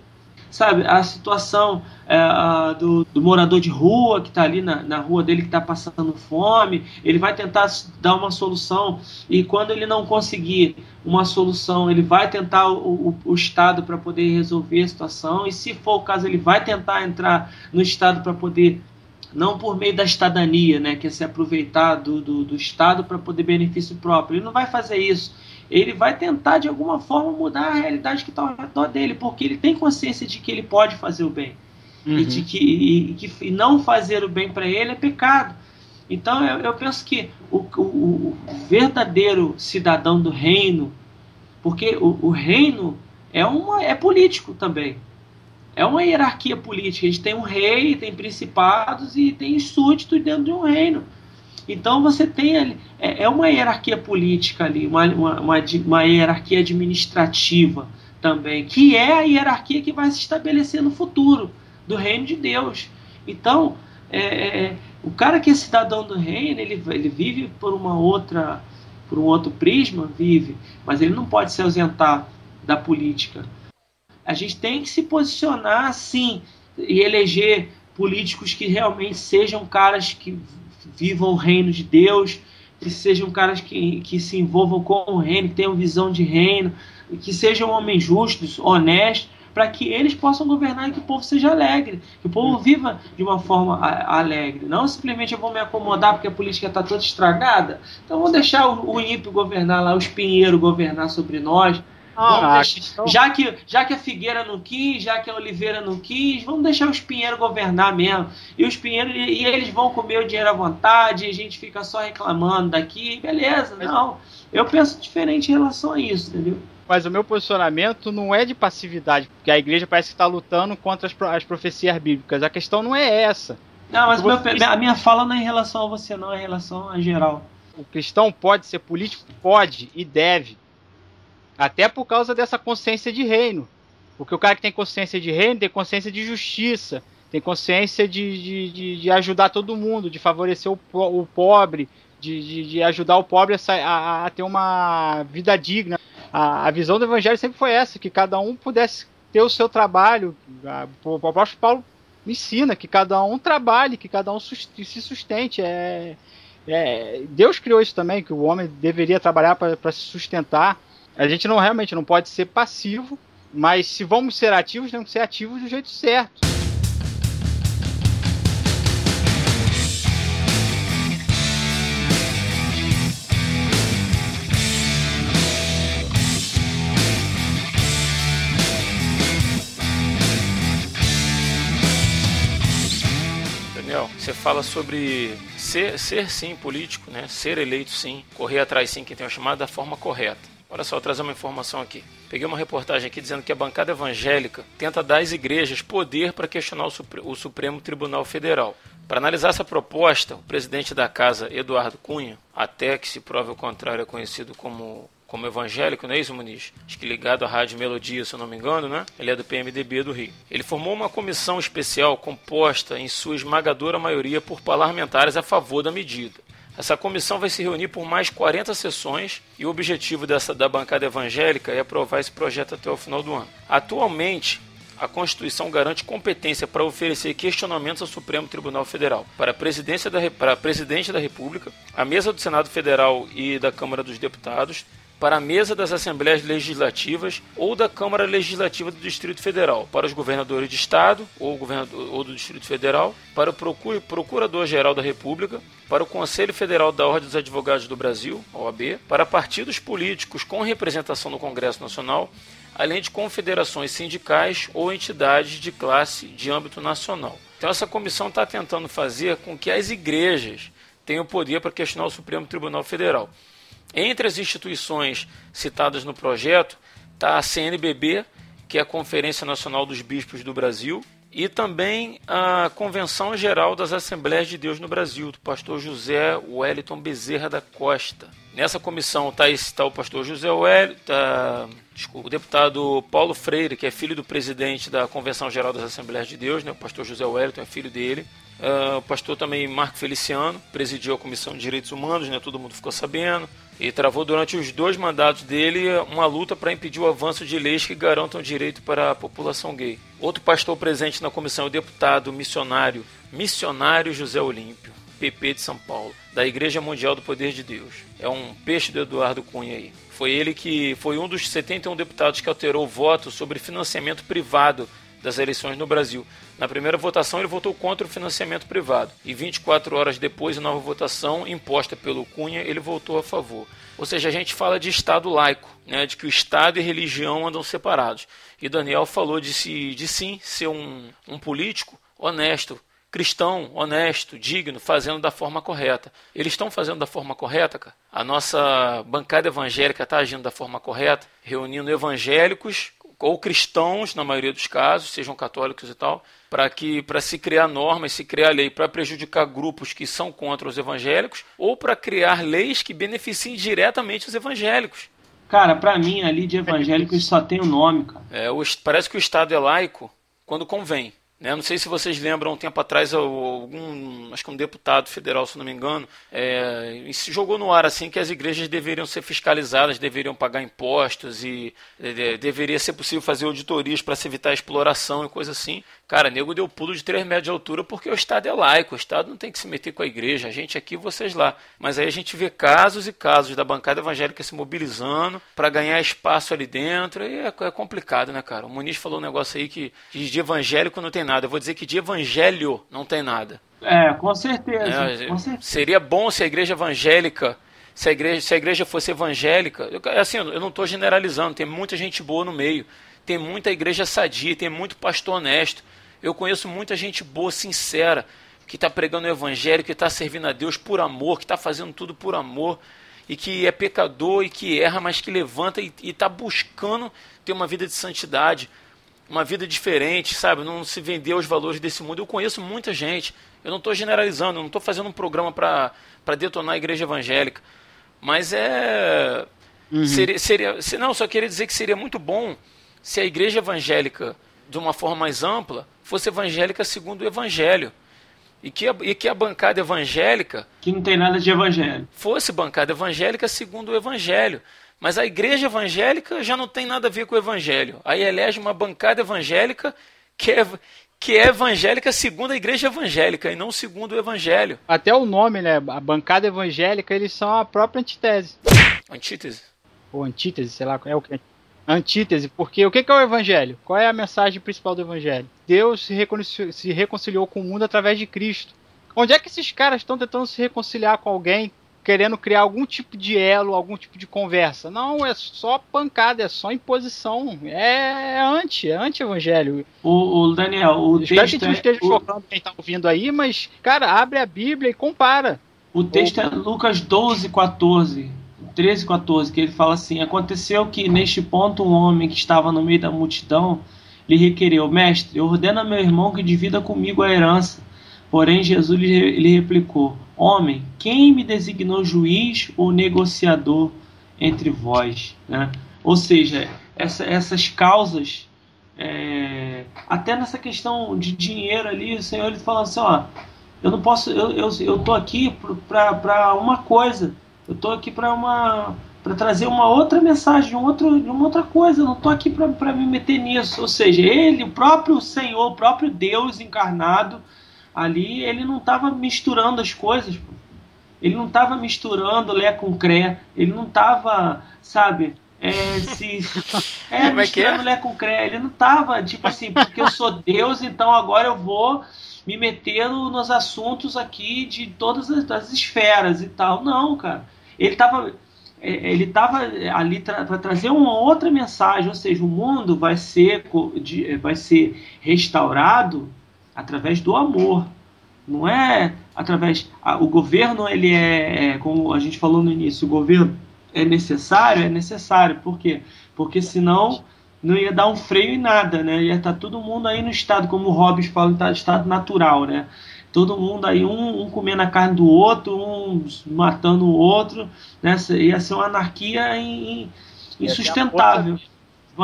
Sabe, a situação é, a, do, do, morador de rua que está ali na, na rua dele que está passando fome, ele vai tentar dar uma solução e quando ele não conseguir uma solução, ele vai tentar o, o, o Estado para poder resolver a situação e se for o caso, ele vai tentar entrar no Estado para poder não por meio da estadania, né, que é se aproveitar do, do, do Estado para poder benefício próprio. Ele não vai fazer isso ele vai tentar de alguma forma mudar a realidade que está ao redor dele, porque ele tem consciência de que ele pode fazer o bem uhum. e de que, e, que não fazer o bem para ele é pecado. Então eu, eu penso que o, o, o, verdadeiro cidadão do reino, porque o, o reino é uma é político também, é uma hierarquia política. A gente tem um rei, tem principados e tem súditos dentro de um reino. Então você tem ali, é, é uma hierarquia política ali, uma, uma, uma, uma, hierarquia administrativa também, que é a hierarquia que vai se estabelecer no futuro do reino de Deus. Então, é, é, é o cara que é cidadão do reino, ele, ele vive por uma outra, por um outro prisma, vive, mas ele não pode se ausentar da política. A gente tem que se posicionar assim e eleger políticos que realmente sejam caras que vivam o reino de Deus, que sejam caras que, que se envolvam com o reino, que tenham visão de reino, que sejam homens justos, honestos, para que eles possam governar e que o povo seja alegre, que o povo viva de uma forma alegre. Não simplesmente eu vou me acomodar porque a política está toda estragada, então vou deixar o, o ímpio governar lá, os pinheiros governar sobre nós, ah, já, que, já que a Figueira não quis, já que a Oliveira não quis, vamos deixar os Pinheiros governar mesmo. E os Pinheiros, e, eles vão comer o dinheiro à vontade, e a gente fica só reclamando daqui, beleza, não. Eu penso diferente em relação a isso, entendeu? Mas o meu posicionamento não é de passividade, porque a igreja parece que está lutando contra as, as profecias bíblicas. A questão não é essa. Não, mas meu, a minha fala não é em relação a você, não, é em relação a geral. O cristão pode ser político? Pode e deve. Até por causa dessa consciência de reino. Porque o cara que tem consciência de reino tem consciência de justiça, tem consciência de, de, de, de ajudar todo mundo, de favorecer o, o pobre, de, de, ajudar o pobre a, a, a ter uma vida digna. A, a, visão do evangelho sempre foi essa, que cada um pudesse ter o seu trabalho. O apóstolo Paulo ensina que cada um trabalhe, que cada um se sustente. É, é, Deus criou isso também, que o homem deveria trabalhar para se sustentar. A gente não realmente não pode ser passivo, mas se vamos ser ativos, temos que ser ativos do jeito certo. Você fala sobre ser, ser sim político, né? ser eleito sim, correr atrás sim, quem tem o chamado da forma correta. Olha só, trazer uma informação aqui. Peguei uma reportagem aqui dizendo que a bancada evangélica tenta dar às igrejas poder para questionar o Supremo Tribunal Federal. Para analisar essa proposta, o presidente da casa, Eduardo Cunha, até que se prove o contrário, é conhecido como como evangélico, não é isso, Muniz? Acho que ligado à Rádio Melodia, se eu não me engano, né? Ele é do PMDB do Rio. Ele formou uma comissão especial composta, em sua esmagadora maioria, por parlamentares a favor da medida. Essa comissão vai se reunir por mais 40 sessões e o objetivo dessa, da bancada evangélica é aprovar esse projeto até o final do ano. Atualmente, a Constituição garante competência para oferecer questionamentos ao Supremo Tribunal Federal, para a, presidência da, para a Presidente da República, a mesa do Senado Federal e da Câmara dos Deputados, para a mesa das Assembleias Legislativas ou da Câmara Legislativa do Distrito Federal, para os governadores de Estado ou, governador, ou do Distrito Federal, para o Procurador-Geral da República, para o Conselho Federal da Ordem dos Advogados do Brasil, OAB, para partidos políticos com representação no Congresso Nacional, além de confederações sindicais ou entidades de classe de âmbito nacional. Então, essa comissão está tentando fazer com que as igrejas tenham poder para questionar o Supremo Tribunal Federal. Entre as instituições citadas no projeto está a CNBB, que é a Conferência Nacional dos Bispos do Brasil, e também a Convenção Geral das Assembleias de Deus no Brasil, do pastor José Wellington Bezerra da Costa. Nessa comissão está tá o pastor José Wellington, tá, o deputado Paulo Freire, que é filho do presidente da Convenção Geral das Assembleias de Deus, né, o pastor José Wellington é filho dele. Uh, o pastor também Marco Feliciano presidiu a Comissão de Direitos Humanos, né, todo mundo ficou sabendo e travou durante os dois mandatos dele uma luta para impedir o avanço de leis que garantam direito para a população gay. Outro pastor presente na comissão é o deputado missionário, missionário José Olímpio, PP de São Paulo, da Igreja Mundial do Poder de Deus. É um peixe do Eduardo Cunha aí. Foi ele que foi um dos 71 deputados que alterou o voto sobre financiamento privado das eleições no Brasil. Na primeira votação, ele votou contra o financiamento privado. E 24 horas depois, em nova votação imposta pelo Cunha, ele votou a favor. Ou seja, a gente fala de Estado laico, né, de que o Estado e religião andam separados. E Daniel falou de, se, de sim ser um, um político honesto, cristão, honesto, digno, fazendo da forma correta. Eles estão fazendo da forma correta, cara? A nossa bancada evangélica está agindo da forma correta, reunindo evangélicos ou cristãos, na maioria dos casos, sejam católicos e tal, para que para se criar normas, se criar lei para prejudicar grupos que são contra os evangélicos ou para criar leis que beneficiem diretamente os evangélicos. Cara, para mim ali de evangélicos só tem o nome, cara. É, o, parece que o Estado é laico quando convém. Né? Não sei se vocês lembram, um tempo atrás, algum, acho que um deputado federal, se não me engano, é, se jogou no ar assim que as igrejas deveriam ser fiscalizadas, deveriam pagar impostos e de, deveria ser possível fazer auditorias para se evitar exploração e coisa assim. Cara, nego deu pulo de 3 metros de altura porque o Estado é laico, o Estado não tem que se meter com a igreja, a gente aqui, vocês lá. Mas aí a gente vê casos e casos da bancada evangélica se mobilizando para ganhar espaço ali dentro, e é, é, complicado, né, cara? O Muniz falou um negócio aí que de evangélico não tem nada. Eu vou dizer que de evangelho não tem nada. É, com certeza. É, com certeza. Seria bom se a igreja evangélica se a igreja, se a igreja fosse evangélica, eu, assim, eu não estou generalizando, tem muita gente boa no meio, tem muita igreja sadia, tem muito pastor honesto, eu conheço muita gente boa, sincera, que está pregando o evangelho, que está servindo a Deus por amor, que está fazendo tudo por amor, e que é pecador e que erra, mas que levanta e está buscando ter uma vida de santidade, uma vida diferente, sabe? Não se vender aos valores desse mundo. Eu conheço muita gente. Eu não estou generalizando, eu não estou fazendo um programa para detonar a igreja evangélica. Mas é. Uhum. Seria, seria, não, só queria dizer que seria muito bom se a igreja evangélica, de uma forma mais ampla, fosse evangélica segundo o evangelho. E que, a, e que a bancada evangélica. Que não tem nada de evangelho. Fosse bancada evangélica segundo o evangelho. Mas a igreja evangélica já não tem nada a ver com o evangelho. Aí elege uma bancada evangélica que é, que é evangélica segundo a igreja evangélica e não segundo o evangelho. Até o nome, né? A bancada evangélica, eles são a própria antítese. Antítese? Ou antítese, sei lá, é o que antítese, porque o que é o evangelho? Qual é a mensagem principal do evangelho? Deus se reconciliou, se reconciliou com o mundo através de Cristo. Onde é que esses caras estão tentando se reconciliar com alguém, querendo criar algum tipo de elo, algum tipo de conversa? Não, é só pancada, é só imposição. É, é anti, é anti-evangelho. O, o, Daniel, o Espero texto que não esteja é, chocando quem está ouvindo aí, mas, cara, abre a Bíblia e compara. O texto é Lucas 12, 14 13, 14, que ele fala assim: Aconteceu que neste ponto um homem que estava no meio da multidão lhe requereu: Mestre, ordena meu irmão que divida comigo a herança. Porém, Jesus lhe, lhe replicou: Homem, quem me designou juiz ou negociador entre vós? Né? Ou seja, essa, essas causas, é, até nessa questão de dinheiro ali, o Senhor ele fala assim: Ó, eu não posso, eu, eu, eu aqui para uma coisa, eu tô aqui para uma para trazer uma outra mensagem, um outro, uma outra coisa. Eu não estou aqui para me meter nisso. Ou seja, ele, o próprio Senhor, o próprio Deus encarnado, ali ele não estava misturando as coisas. Ele não estava misturando Lé com Cré. Ele não estava, sabe, é, se. É, Como é é? misturando Lé com Cré. Ele não estava, tipo assim, porque eu sou Deus, então agora eu vou me meter no- nos assuntos aqui de todas as, as esferas e tal. Não, cara. Ele estava ele estava ali para trazer uma outra mensagem, ou seja, o mundo vai ser, de- vai ser restaurado através do amor, não é através o governo ele é, é, como a gente falou no início, o governo é necessário, é necessário, por quê? Porque senão não ia dar um freio em nada, né? Ia estar todo mundo aí no estado, como o Hobbes fala, tá- estado natural, né? Todo mundo aí, um, um comendo a carne do outro, um matando o outro, né? Ia ser uma anarquia in- in- insustentável.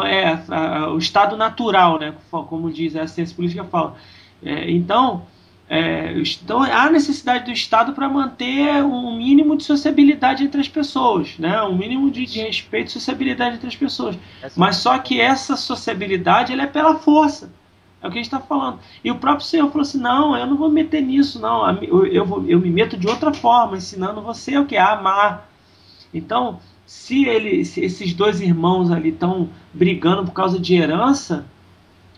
É, a- a- o estado natural, né? Como diz a ciência política fala. É, então, é, então, há necessidade do Estado para manter um mínimo de sociabilidade entre as pessoas, né? um mínimo de, de respeito e sociabilidade entre as pessoas. Mas só que essa sociabilidade ela é pela força. É o que a gente está falando. E o próprio Senhor falou assim: não, eu não vou meter nisso, não. Eu, eu, vou- eu me meto de outra forma, ensinando você o que? A amar. Então, se, ele, se esses dois irmãos ali estão brigando por causa de herança,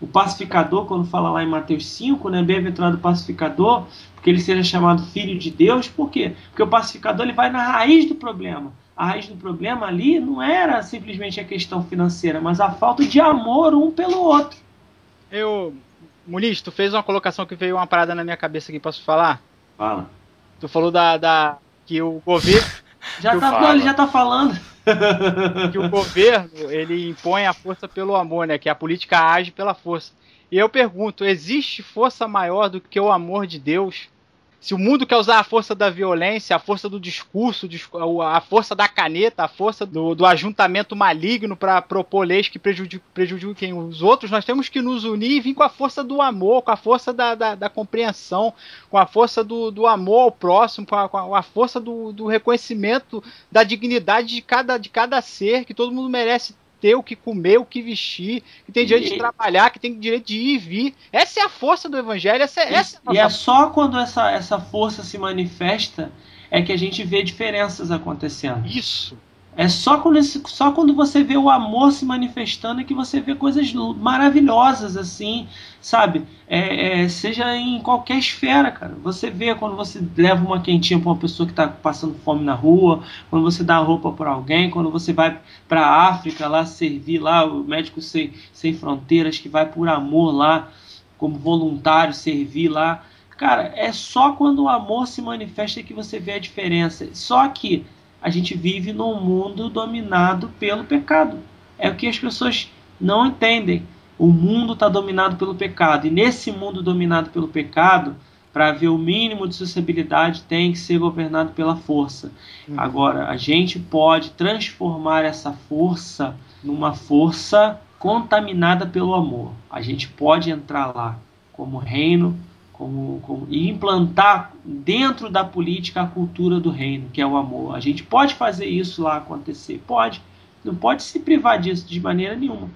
o pacificador, quando fala lá em Mateus 5, né, bem-aventurado o pacificador, porque ele seja chamado filho de Deus, por quê? Porque o pacificador ele vai na raiz do problema. A raiz do problema ali não era simplesmente a questão financeira, mas a falta de amor um pelo outro. Eu. Muniz, tu fez uma colocação que veio uma parada na minha cabeça aqui, posso falar? Fala. Tu falou da. da que o governo. Já tá, fala. não, ele já tá falando. que o governo ele impõe a força pelo amor, né? Que a política age pela força. E eu pergunto, existe força maior do que o amor de Deus? Se o mundo quer usar a força da violência, a força do discurso, discu- a força da caneta, a força do, do ajuntamento maligno para propor leis que prejudiquem os outros, nós temos que nos unir e vir com a força do amor, com a força da, da, da compreensão, com a força do, do amor ao próximo, com a, com a força do, do reconhecimento da dignidade de cada, de cada ser, que todo mundo merece ter o que comer, o que vestir, que tem direito de E- trabalhar, que tem direito de ir e vir. Essa é a força do evangelho, essa, é- essa é E é só quando essa, essa força se manifesta é que a gente vê diferenças acontecendo. isso. É só quando, só quando você vê o amor se manifestando que você vê coisas maravilhosas, assim, sabe? É, é, seja em qualquer esfera, cara. Você vê quando você leva uma quentinha para uma pessoa que está passando fome na rua, quando você dá roupa para alguém, quando você vai para a África lá servir lá, o médico sem, sem fronteiras que vai por amor lá, como voluntário, servir lá. Cara, é só quando o amor se manifesta que você vê a diferença. Só que a gente vive num mundo dominado pelo pecado. É o que as pessoas não entendem. O mundo está dominado pelo pecado. E nesse mundo dominado pelo pecado, para haver o mínimo de sociabilidade, tem que ser governado pela força. Agora, a gente pode transformar essa força numa força contaminada pelo amor. A gente pode entrar lá como reino como, como- e implantar dentro da política a cultura do reino, que é o amor. A gente pode fazer isso lá acontecer? Pode. Não pode se privar disso de maneira nenhuma.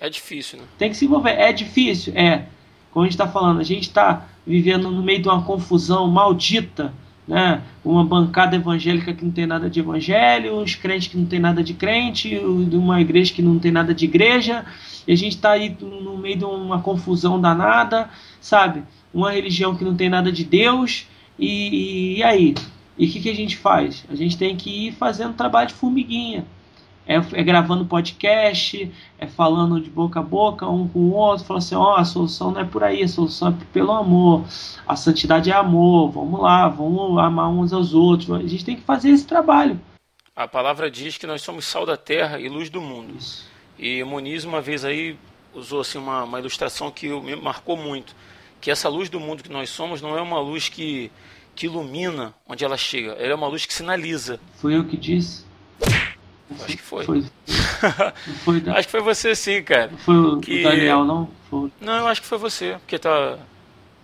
É difícil, né? Tem que se envolver. É difícil? É. Como a gente está falando, a gente está vivendo no meio de uma confusão maldita, né? Uma bancada evangélica que não tem nada de evangelho, os crentes que não tem nada de crente, uma igreja que não tem nada de igreja, e a gente está aí no meio de uma confusão danada, sabe? Uma religião que não tem nada de Deus, e, e aí? E o que, que a gente faz? A gente tem que ir fazendo trabalho de formiguinha. É, é gravando podcast, é falando de boca a boca, um com o outro, falando assim, ó, a solução não é por aí, a solução é pelo amor, a santidade é amor, vamos lá, vamos amar uns aos outros. A gente tem que fazer esse trabalho. A palavra diz que nós somos sal da terra e luz do mundo. Isso. E Muniz uma vez aí usou assim uma, uma ilustração que me marcou muito, que essa luz do mundo que nós somos não é uma luz que, que ilumina onde ela chega, ela é uma luz que sinaliza. Foi eu que disse? Acho que foi. Foi. Foi, da- Acho que foi você sim, cara. não foi o que- Daniel, não? Foi. Não, eu acho que foi você, porque tá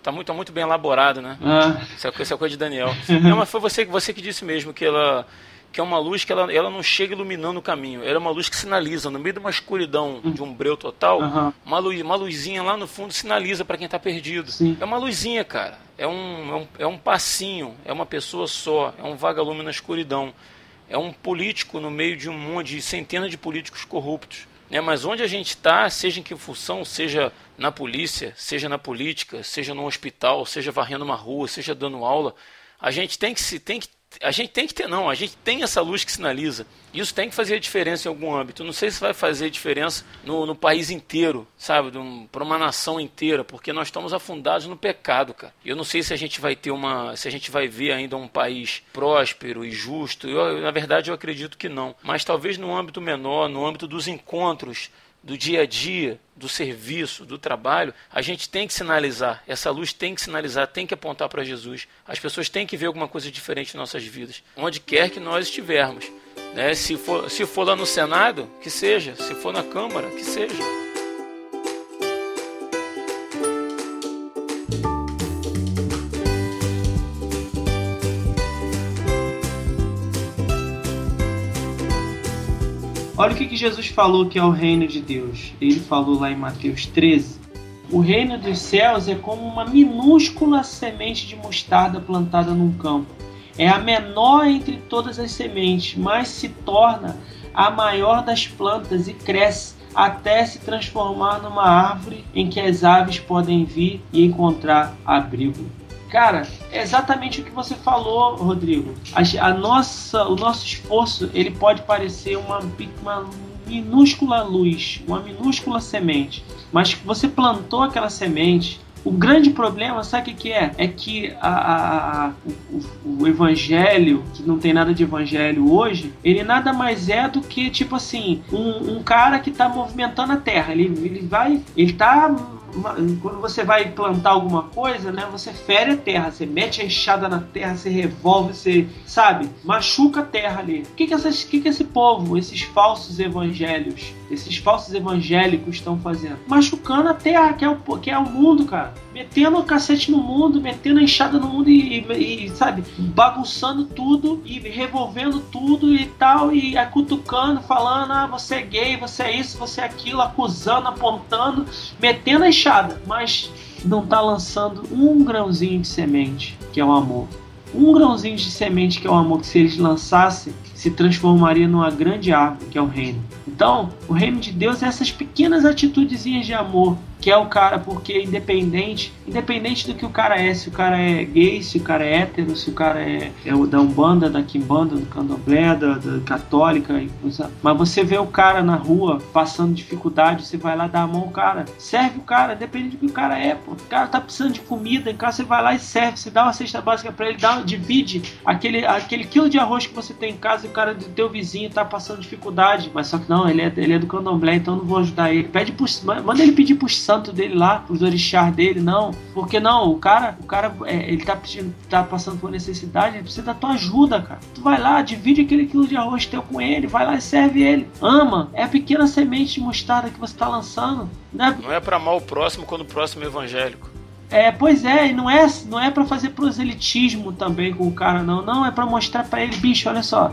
tá muito, tá muito bem elaborado, né? Ah, Essa, co- essa coisa de Daniel. Não, mas foi você, você que disse mesmo que ela que é uma luz que ela, ela não chega iluminando o caminho. Ela é uma luz que sinaliza, no meio de uma escuridão, de um breu total, Aham. uma, luz, uma luzinha lá no fundo sinaliza para quem está perdido. Sim. É uma luzinha, cara. É um, é, um, é um passinho, é uma pessoa só, é um vagalume na escuridão. É um político no meio de um monte de centenas de políticos corruptos. Né? Mas onde a gente está, seja em que função, seja na polícia, seja na política, seja no hospital, seja varrendo uma rua, seja dando aula, a gente tem que se tem que a gente tem que ter não, a gente tem essa luz que sinaliza. Isso tem que fazer diferença em algum âmbito. Não sei se vai fazer diferença no, no país inteiro, sabe, para uma nação inteira, porque nós estamos afundados no pecado, cara. Eu não sei se a gente vai ter uma, se a gente vai ver ainda um país próspero e justo. Eu, na verdade, eu acredito que não. Mas talvez no âmbito menor, no âmbito dos encontros do dia a dia, do serviço, do trabalho, a gente tem que sinalizar. Essa luz tem que sinalizar, tem que apontar para Jesus. As pessoas têm que ver alguma coisa diferente em nossas vidas, onde quer que nós estivermos. Né? Se, for, se for lá no Senado, que seja. Se for na Câmara, que seja. Olha o que, que Jesus falou que é o reino de Deus. Ele falou lá em Mateus 13. O reino dos céus é como uma minúscula semente de mostarda plantada num campo. É a menor entre todas as sementes, mas se torna a maior das plantas e cresce até se transformar numa árvore em que as aves podem vir e encontrar abrigo. Cara, é exatamente o que você falou, Rodrigo. A, a nossa, o nosso esforço ele pode parecer uma, uma minúscula luz, uma minúscula semente, mas você plantou aquela semente. O grande problema, sabe o que, é? É que a, a, o, o evangelho, que não tem nada de evangelho hoje, ele nada mais é do que, tipo assim, um, um cara que está movimentando a terra. Ele, ele vai. Ele tá quando você vai plantar alguma coisa, né? Você fere a terra, você mete a enxada na terra, você revolve, você, sabe, machuca a terra ali. O que que, essas, que que esse povo, esses falsos evangelhos, esses falsos evangélicos estão fazendo? Machucando a terra, que é o, que é o mundo, cara. Metendo o cacete no mundo, metendo a enxada no mundo e, e, e sabe, bagunçando tudo e revolvendo tudo e tal, e cutucando, falando, ah, você é gay, você é isso, você é aquilo, acusando, apontando, metendo a enxada, mas não tá lançando um grãozinho de semente, que é o amor. Um grãozinho de semente, que é o amor, que se eles lançassem, se transformaria numa grande árvore, que é o reino. Então, o reino de Deus é essas pequenas atitudezinhas de amor, que é o cara, porque independente, independente do que o cara é, se o cara é gay, se o cara é hétero, se o cara é, é da Umbanda, da Quimbanda, do Candomblé, da, da Católica, mas você vê o cara na rua passando dificuldade, você vai lá dar a mão ao cara, serve o cara, independente do que o cara é, pô. O cara tá precisando de comida, em casa você vai lá e serve, você dá uma cesta básica para ele, dá, divide aquele, aquele quilo de arroz que você tem em casa e o cara do teu vizinho tá passando dificuldade, mas só que não, ele é, ele é do Candomblé, então não vou ajudar ele. Pede pro, manda ele pedir pro santo dele lá, pros orixás dele, não. Porque não, o cara, o cara, é, ele tá, pedindo, tá passando por necessidade, ele precisa da tua ajuda, cara. Tu vai lá, divide aquele quilo de arroz teu com ele, vai lá e serve ele. Ama, é a pequena semente de mostarda que você tá lançando. Né? Não é para amar o próximo quando o próximo é evangélico. É, pois é, e não é, não é para fazer proselitismo também com o cara, não. Não, é para mostrar para ele, bicho, olha só.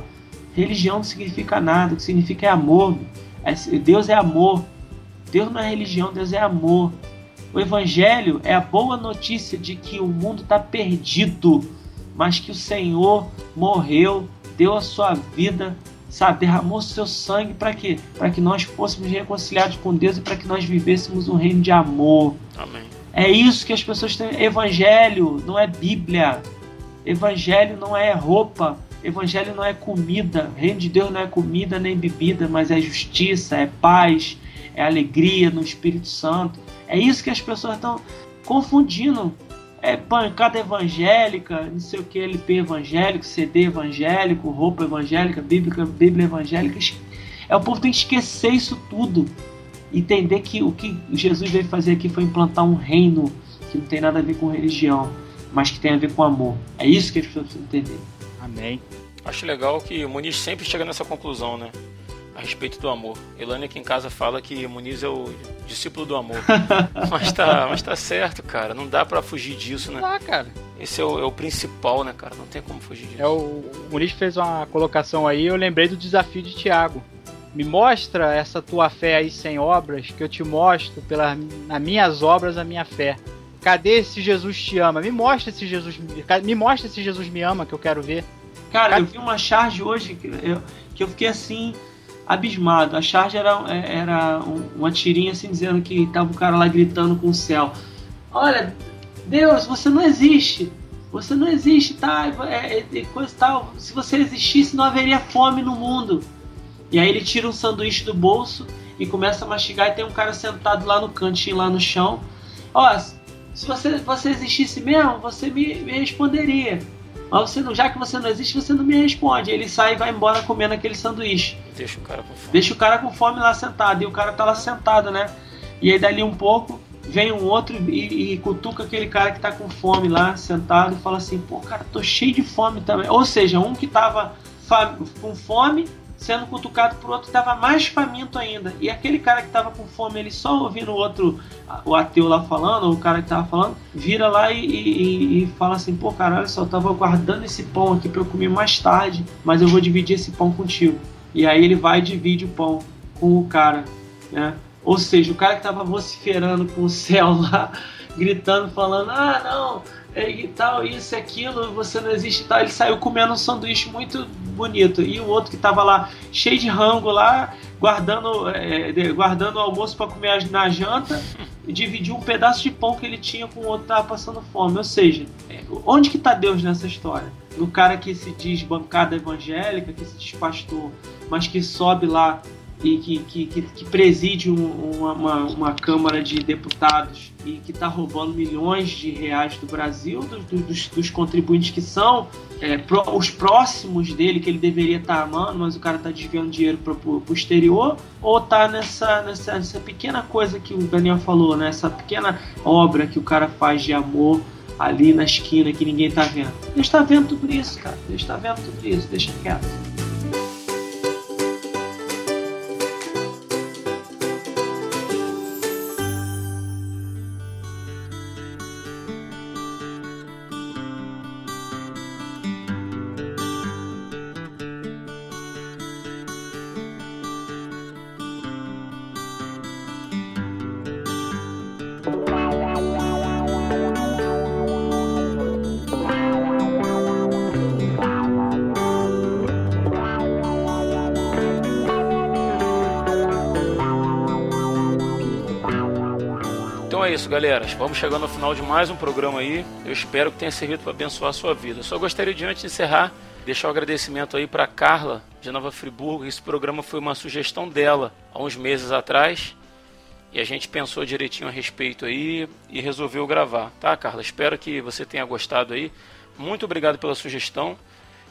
Religião não significa nada, o que significa é amor. É, Deus é amor. Deus não é religião, Deus é amor. O Evangelho é a boa notícia de que o mundo está perdido, mas que o Senhor morreu, deu a sua vida, sabe, derramou seu sangue para quê? Para que nós fôssemos reconciliados com Deus e para que nós vivêssemos um reino de amor. Amém. É isso que as pessoas têm. Evangelho não é Bíblia. Evangelho não é roupa. Evangelho não é comida. Reino de Deus não é comida nem bebida, mas é justiça, é paz, é alegria no Espírito Santo. É isso que as pessoas estão confundindo é pancada evangélica, não sei o que, LP evangélico, CD evangélico, roupa evangélica, bíblia, bíblia evangélica. É o povo tem que esquecer isso tudo. Entender que o que Jesus veio fazer aqui foi implantar um reino que não tem nada a ver com religião, mas que tem a ver com amor. É isso que as pessoas precisam entender. Amém. Acho legal que Muniz sempre chega nessa conclusão, né? A respeito do amor. Elane aqui em casa fala que Muniz é o discípulo do amor. mas, tá, mas tá certo, cara. Não dá para fugir disso, né? Não dá, cara. Esse é o, é o, principal, né, cara? Não tem como fugir disso. É o, o Muniz fez uma colocação aí, eu lembrei do desafio de Tiago. Me mostra essa tua fé aí sem obras, que eu te mostro pelas nas minhas obras a minha fé. Cadê esse Jesus te ama? Me mostra esse Jesus, me mostra esse Jesus me ama que eu quero ver. Cara, Cadê? eu vi uma charge hoje que eu, que eu fiquei assim abismado. A charge era, era uma tirinha assim dizendo que tava o cara lá gritando com o céu. Olha, Deus, você não existe. Você não existe, tá? É, é, coisa tal. Se você existisse, não haveria fome no mundo. E aí ele tira um sanduíche do bolso e começa a mastigar e tem um cara sentado lá no cantinho, lá no chão. Ó, se você, você existisse mesmo, você me, me responderia. Mas você não, já que você não existe, você não me responde. Ele sai e vai embora comendo aquele sanduíche. Deixa o cara com fome. Deixa o cara com fome lá sentado. E o cara tá lá sentado, né? E aí dali um pouco vem um outro e, e cutuca aquele cara que tá com fome lá sentado e fala assim: pô, cara, tô cheio de fome também. Ou seja, um que tava com fome sendo cutucado por outro estava mais faminto ainda. E aquele cara que estava com fome, ele só ouvindo o outro, o ateu lá falando, ou o cara que estava falando, vira lá e, e, e, fala assim: pô, cara, olha só, eu tava guardando esse pão aqui para eu comer mais tarde, mas eu vou dividir esse pão contigo. E aí ele vai e divide o pão com o cara, né? Ou seja, o cara que estava vociferando com o céu lá, gritando, falando: ah, não e tal, isso e aquilo, você não existe tal. Ele saiu comendo um sanduíche muito bonito. E o outro que tava lá, cheio de rango lá, guardando, é, guardando o almoço para comer na janta, dividiu um pedaço de pão que ele tinha com o outro que tava passando fome. Ou seja, é, onde que tá Deus nessa história? No cara que se diz bancada evangélica, que se diz pastor, mas que sobe lá e que, que, que, que preside uma, uma, uma, Câmara de Deputados e que está roubando milhões de reais do Brasil, dos, dos, dos contribuintes que são é, pro, os próximos dele, que ele deveria estar tá amando, mas o cara está desviando dinheiro para o exterior, ou está nessa, nessa, nessa pequena coisa que o Daniel falou, né? essa pequena obra que o cara faz de amor ali na esquina que ninguém está vendo. Deus está vendo tudo isso, cara. Deus está vendo tudo isso, deixa quieto. Isso, galera. Vamos chegando ao final de mais um programa aí. Eu espero que tenha servido para abençoar a sua vida. só gostaria de, antes de encerrar, deixar o um agradecimento aí para Carla, de Nova Friburgo. Esse programa foi uma sugestão dela há uns meses atrás. E a gente pensou direitinho a respeito aí e resolveu gravar, tá, Carla? Espero que você tenha gostado aí. Muito obrigado pela sugestão.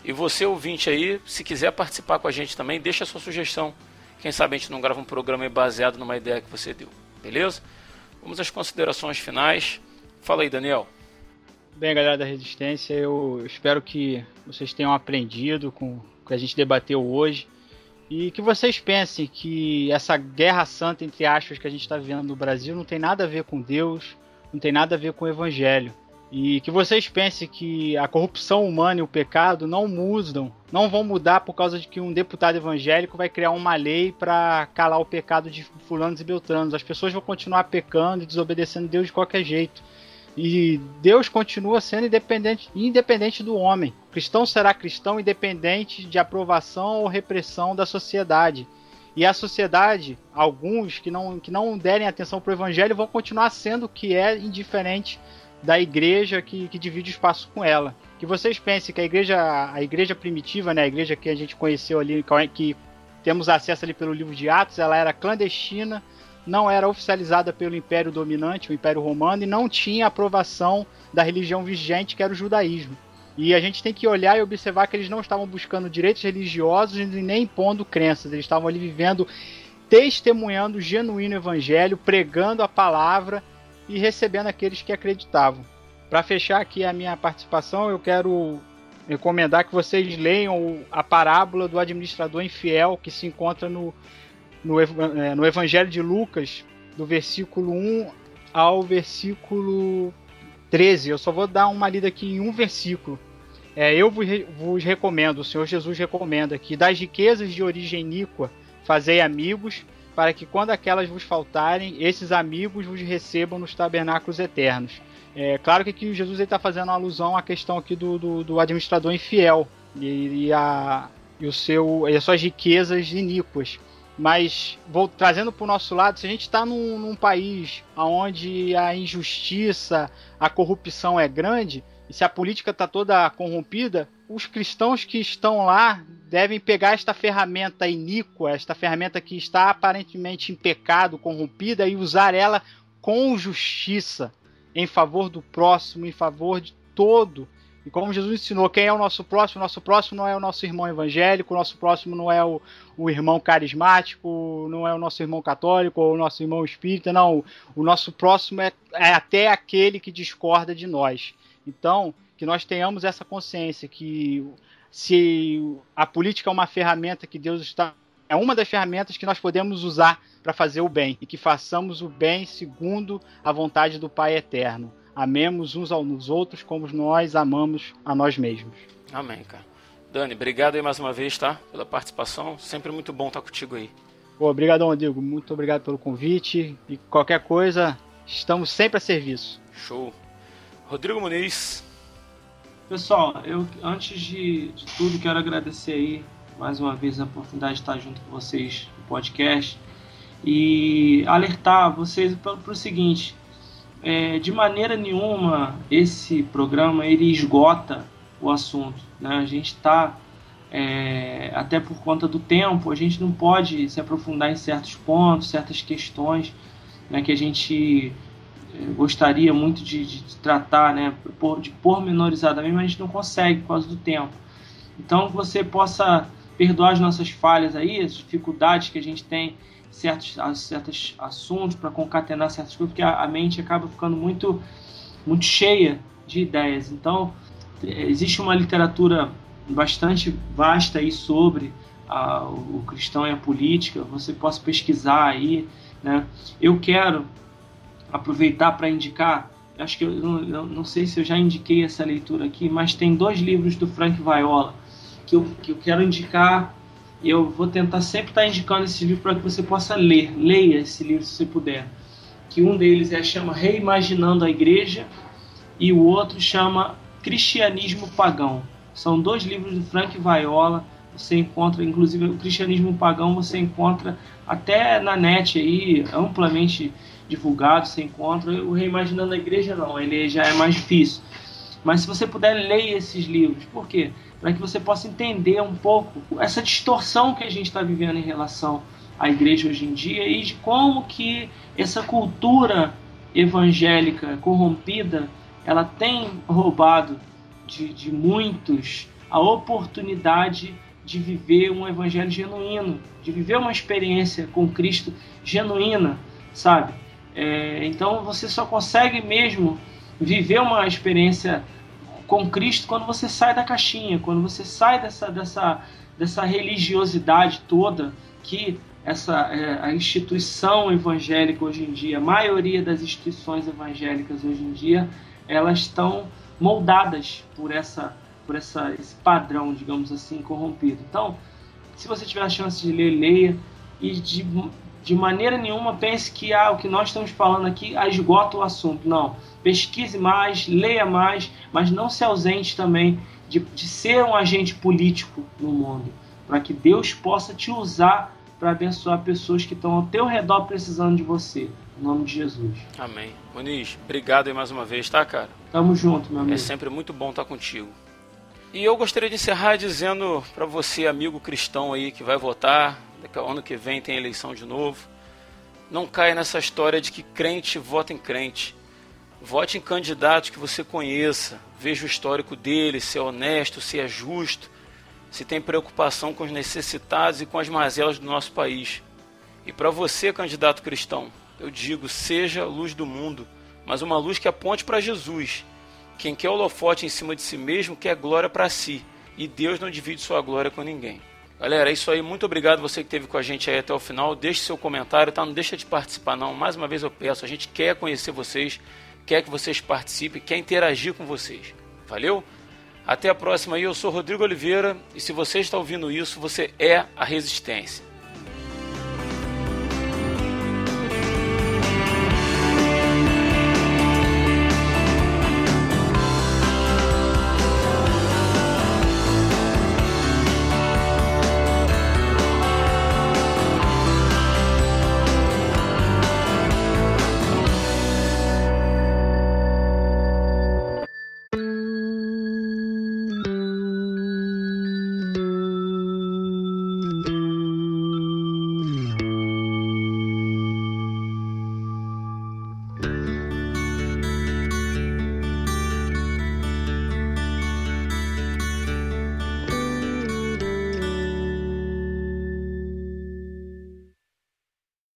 E você, ouvinte aí, se quiser participar com a gente também, deixa a sua sugestão. Quem sabe a gente não grava um programa baseado numa ideia que você deu. Beleza? Vamos às considerações finais. Fala aí, Daniel. Bem, galera da Resistência, eu espero que vocês tenham aprendido com o que a gente debateu hoje e que vocês pensem que essa guerra santa, entre aspas, que a gente está vivendo no Brasil não tem nada a ver com Deus, não tem nada a ver com o Evangelho. E que vocês pensem que a corrupção humana e o pecado não mudam, não vão mudar por causa de que um deputado evangélico vai criar uma lei para calar o pecado de fulanos e beltranos. As pessoas vão continuar pecando e desobedecendo Deus de qualquer jeito. E Deus continua sendo independente, independente do homem. O cristão será cristão independente de aprovação ou repressão da sociedade. E a sociedade, alguns que não, que não derem atenção para o evangelho, vão continuar sendo o que é indiferente da igreja que, que divide o espaço com ela. Que vocês pensem que a igreja, a igreja primitiva, né, a igreja que a gente conheceu ali, que temos acesso ali pelo livro de Atos, ela era clandestina, não era oficializada pelo Império dominante, o Império Romano, e não tinha aprovação da religião vigente, que era o judaísmo. E a gente tem que olhar e observar que eles não estavam buscando direitos religiosos e nem impondo crenças, eles estavam ali vivendo, testemunhando o genuíno evangelho, pregando a palavra e recebendo aqueles que acreditavam. Para fechar aqui a minha participação, eu quero recomendar que vocês leiam a parábola do administrador infiel que se encontra no, no, é, no Evangelho de Lucas, do versículo 1 ao versículo 13. Eu só vou dar uma lida aqui em um versículo. É, eu vos, vos recomendo, o Senhor Jesus recomenda que das riquezas de origem iníqua fazei amigos, para que quando aquelas vos faltarem, esses amigos vos recebam nos tabernáculos eternos. É claro que aqui Jesus está fazendo alusão à questão aqui do, do, do administrador infiel e, e, a, e, o seu, e as suas riquezas iníquas. Mas vou trazendo para o nosso lado, se a gente está num, num, país onde a injustiça, a corrupção é grande, e se a política está toda corrompida, os cristãos que estão lá devem pegar esta ferramenta iníqua, esta ferramenta que está aparentemente em pecado, corrompida, e usar ela com justiça, em favor do próximo, em favor de todo. E como Jesus ensinou, quem é o nosso próximo? O nosso próximo não é o nosso irmão evangélico, o nosso próximo não é o, o irmão carismático, não é o nosso irmão católico ou o nosso irmão espírita, não. O nosso próximo é, é até aquele que discorda de nós. Então, que nós tenhamos essa consciência que se a política é uma ferramenta que Deus está é uma das ferramentas que nós podemos usar para fazer o bem e que façamos o bem segundo a vontade do Pai eterno. Amemos uns aos outros como nós amamos a nós mesmos. Amém, cara. Dani, obrigado aí mais uma vez, tá? Pela participação. Sempre muito bom estar contigo aí. obrigado, Rodrigo. Muito obrigado pelo convite. E qualquer coisa, estamos sempre a serviço. Show. Rodrigo Muniz. Pessoal, eu antes de, de tudo quero agradecer aí mais uma vez a oportunidade de estar junto com vocês no podcast e alertar vocês para o seguinte: é, de maneira nenhuma esse programa ele esgota o assunto. Né? A gente está, é, até por conta do tempo, a gente não pode se aprofundar em certos pontos, certas questões né, que a gente gostaria muito de, de tratar, né, de pormenorizadamente, mas a gente não consegue por causa do tempo. Então, que você possa perdoar as nossas falhas aí, as dificuldades que a gente tem certos, certos assuntos para concatenar certas coisas, porque a, a, mente acaba ficando muito, muito cheia de ideias. Então, existe uma literatura bastante vasta aí sobre a, o cristão e a política, você possa pesquisar aí. Né? Eu quero aproveitar para indicar, acho que eu não, não sei se eu já indiquei essa leitura aqui, mas tem dois livros do Frank Viola que eu, que eu quero indicar. Eu vou tentar sempre estar indicando esse livro para que você possa ler. Leia esse livro se você puder. Que um deles é chama Reimaginando a Igreja e o outro chama Cristianismo Pagão. São dois livros do Frank Viola. Você encontra, inclusive, o Cristianismo Pagão você encontra até na net aí, amplamente divulgado, você encontra. O Reimaginando a Igreja não, ele já é mais difícil. Mas se você puder, leia esses livros. Por quê? para que você possa entender um pouco essa distorção que a gente está vivendo em relação à igreja hoje em dia e de como que essa cultura evangélica corrompida ela tem roubado de, de muitos a oportunidade de viver um evangelho genuíno, de viver uma experiência com Cristo genuína, sabe? É, então você só consegue mesmo viver uma experiência com Cristo quando você sai da caixinha, quando você sai dessa, dessa, dessa religiosidade toda que essa é, a instituição evangélica hoje em dia, a maioria das instituições evangélicas hoje em dia, elas estão moldadas por essa por essa esse padrão, digamos assim, corrompido. Então, se você tiver a chance de ler, leia e de, de maneira nenhuma pense que ah, o que nós estamos falando aqui esgota o assunto. Não pesquise mais, leia mais, mas não se ausente também de, de ser um agente político no mundo, para que Deus possa te usar para abençoar pessoas que estão ao teu redor precisando de você. Em nome de Jesus. Amém. Moniz, obrigado aí mais uma vez, tá, cara? Tamo junto, meu amigo. É sempre muito bom estar contigo. E eu gostaria de encerrar dizendo para você, amigo cristão aí que vai votar, daqui ano que vem tem eleição de novo. Não caia nessa história de que crente vota em crente. Vote em candidatos que você conheça, veja o histórico dele, se é honesto, se é justo, se tem preocupação com os necessitados e com as mazelas do nosso país. E para você, candidato cristão, eu digo: seja luz do mundo, mas uma luz que aponte para Jesus. Quem quer holofote em cima de si mesmo quer glória para si, e Deus não divide sua glória com ninguém. Galera, é isso aí. Muito obrigado você que esteve com a gente aí até o final. Deixe seu comentário, tá? Não deixa de participar não. Mais uma vez eu peço, a gente quer conhecer vocês, quer que vocês participem, quer interagir com vocês. Valeu? Até a próxima aí. Eu sou Rodrigo Oliveira e se você está ouvindo isso, você é a Resistência.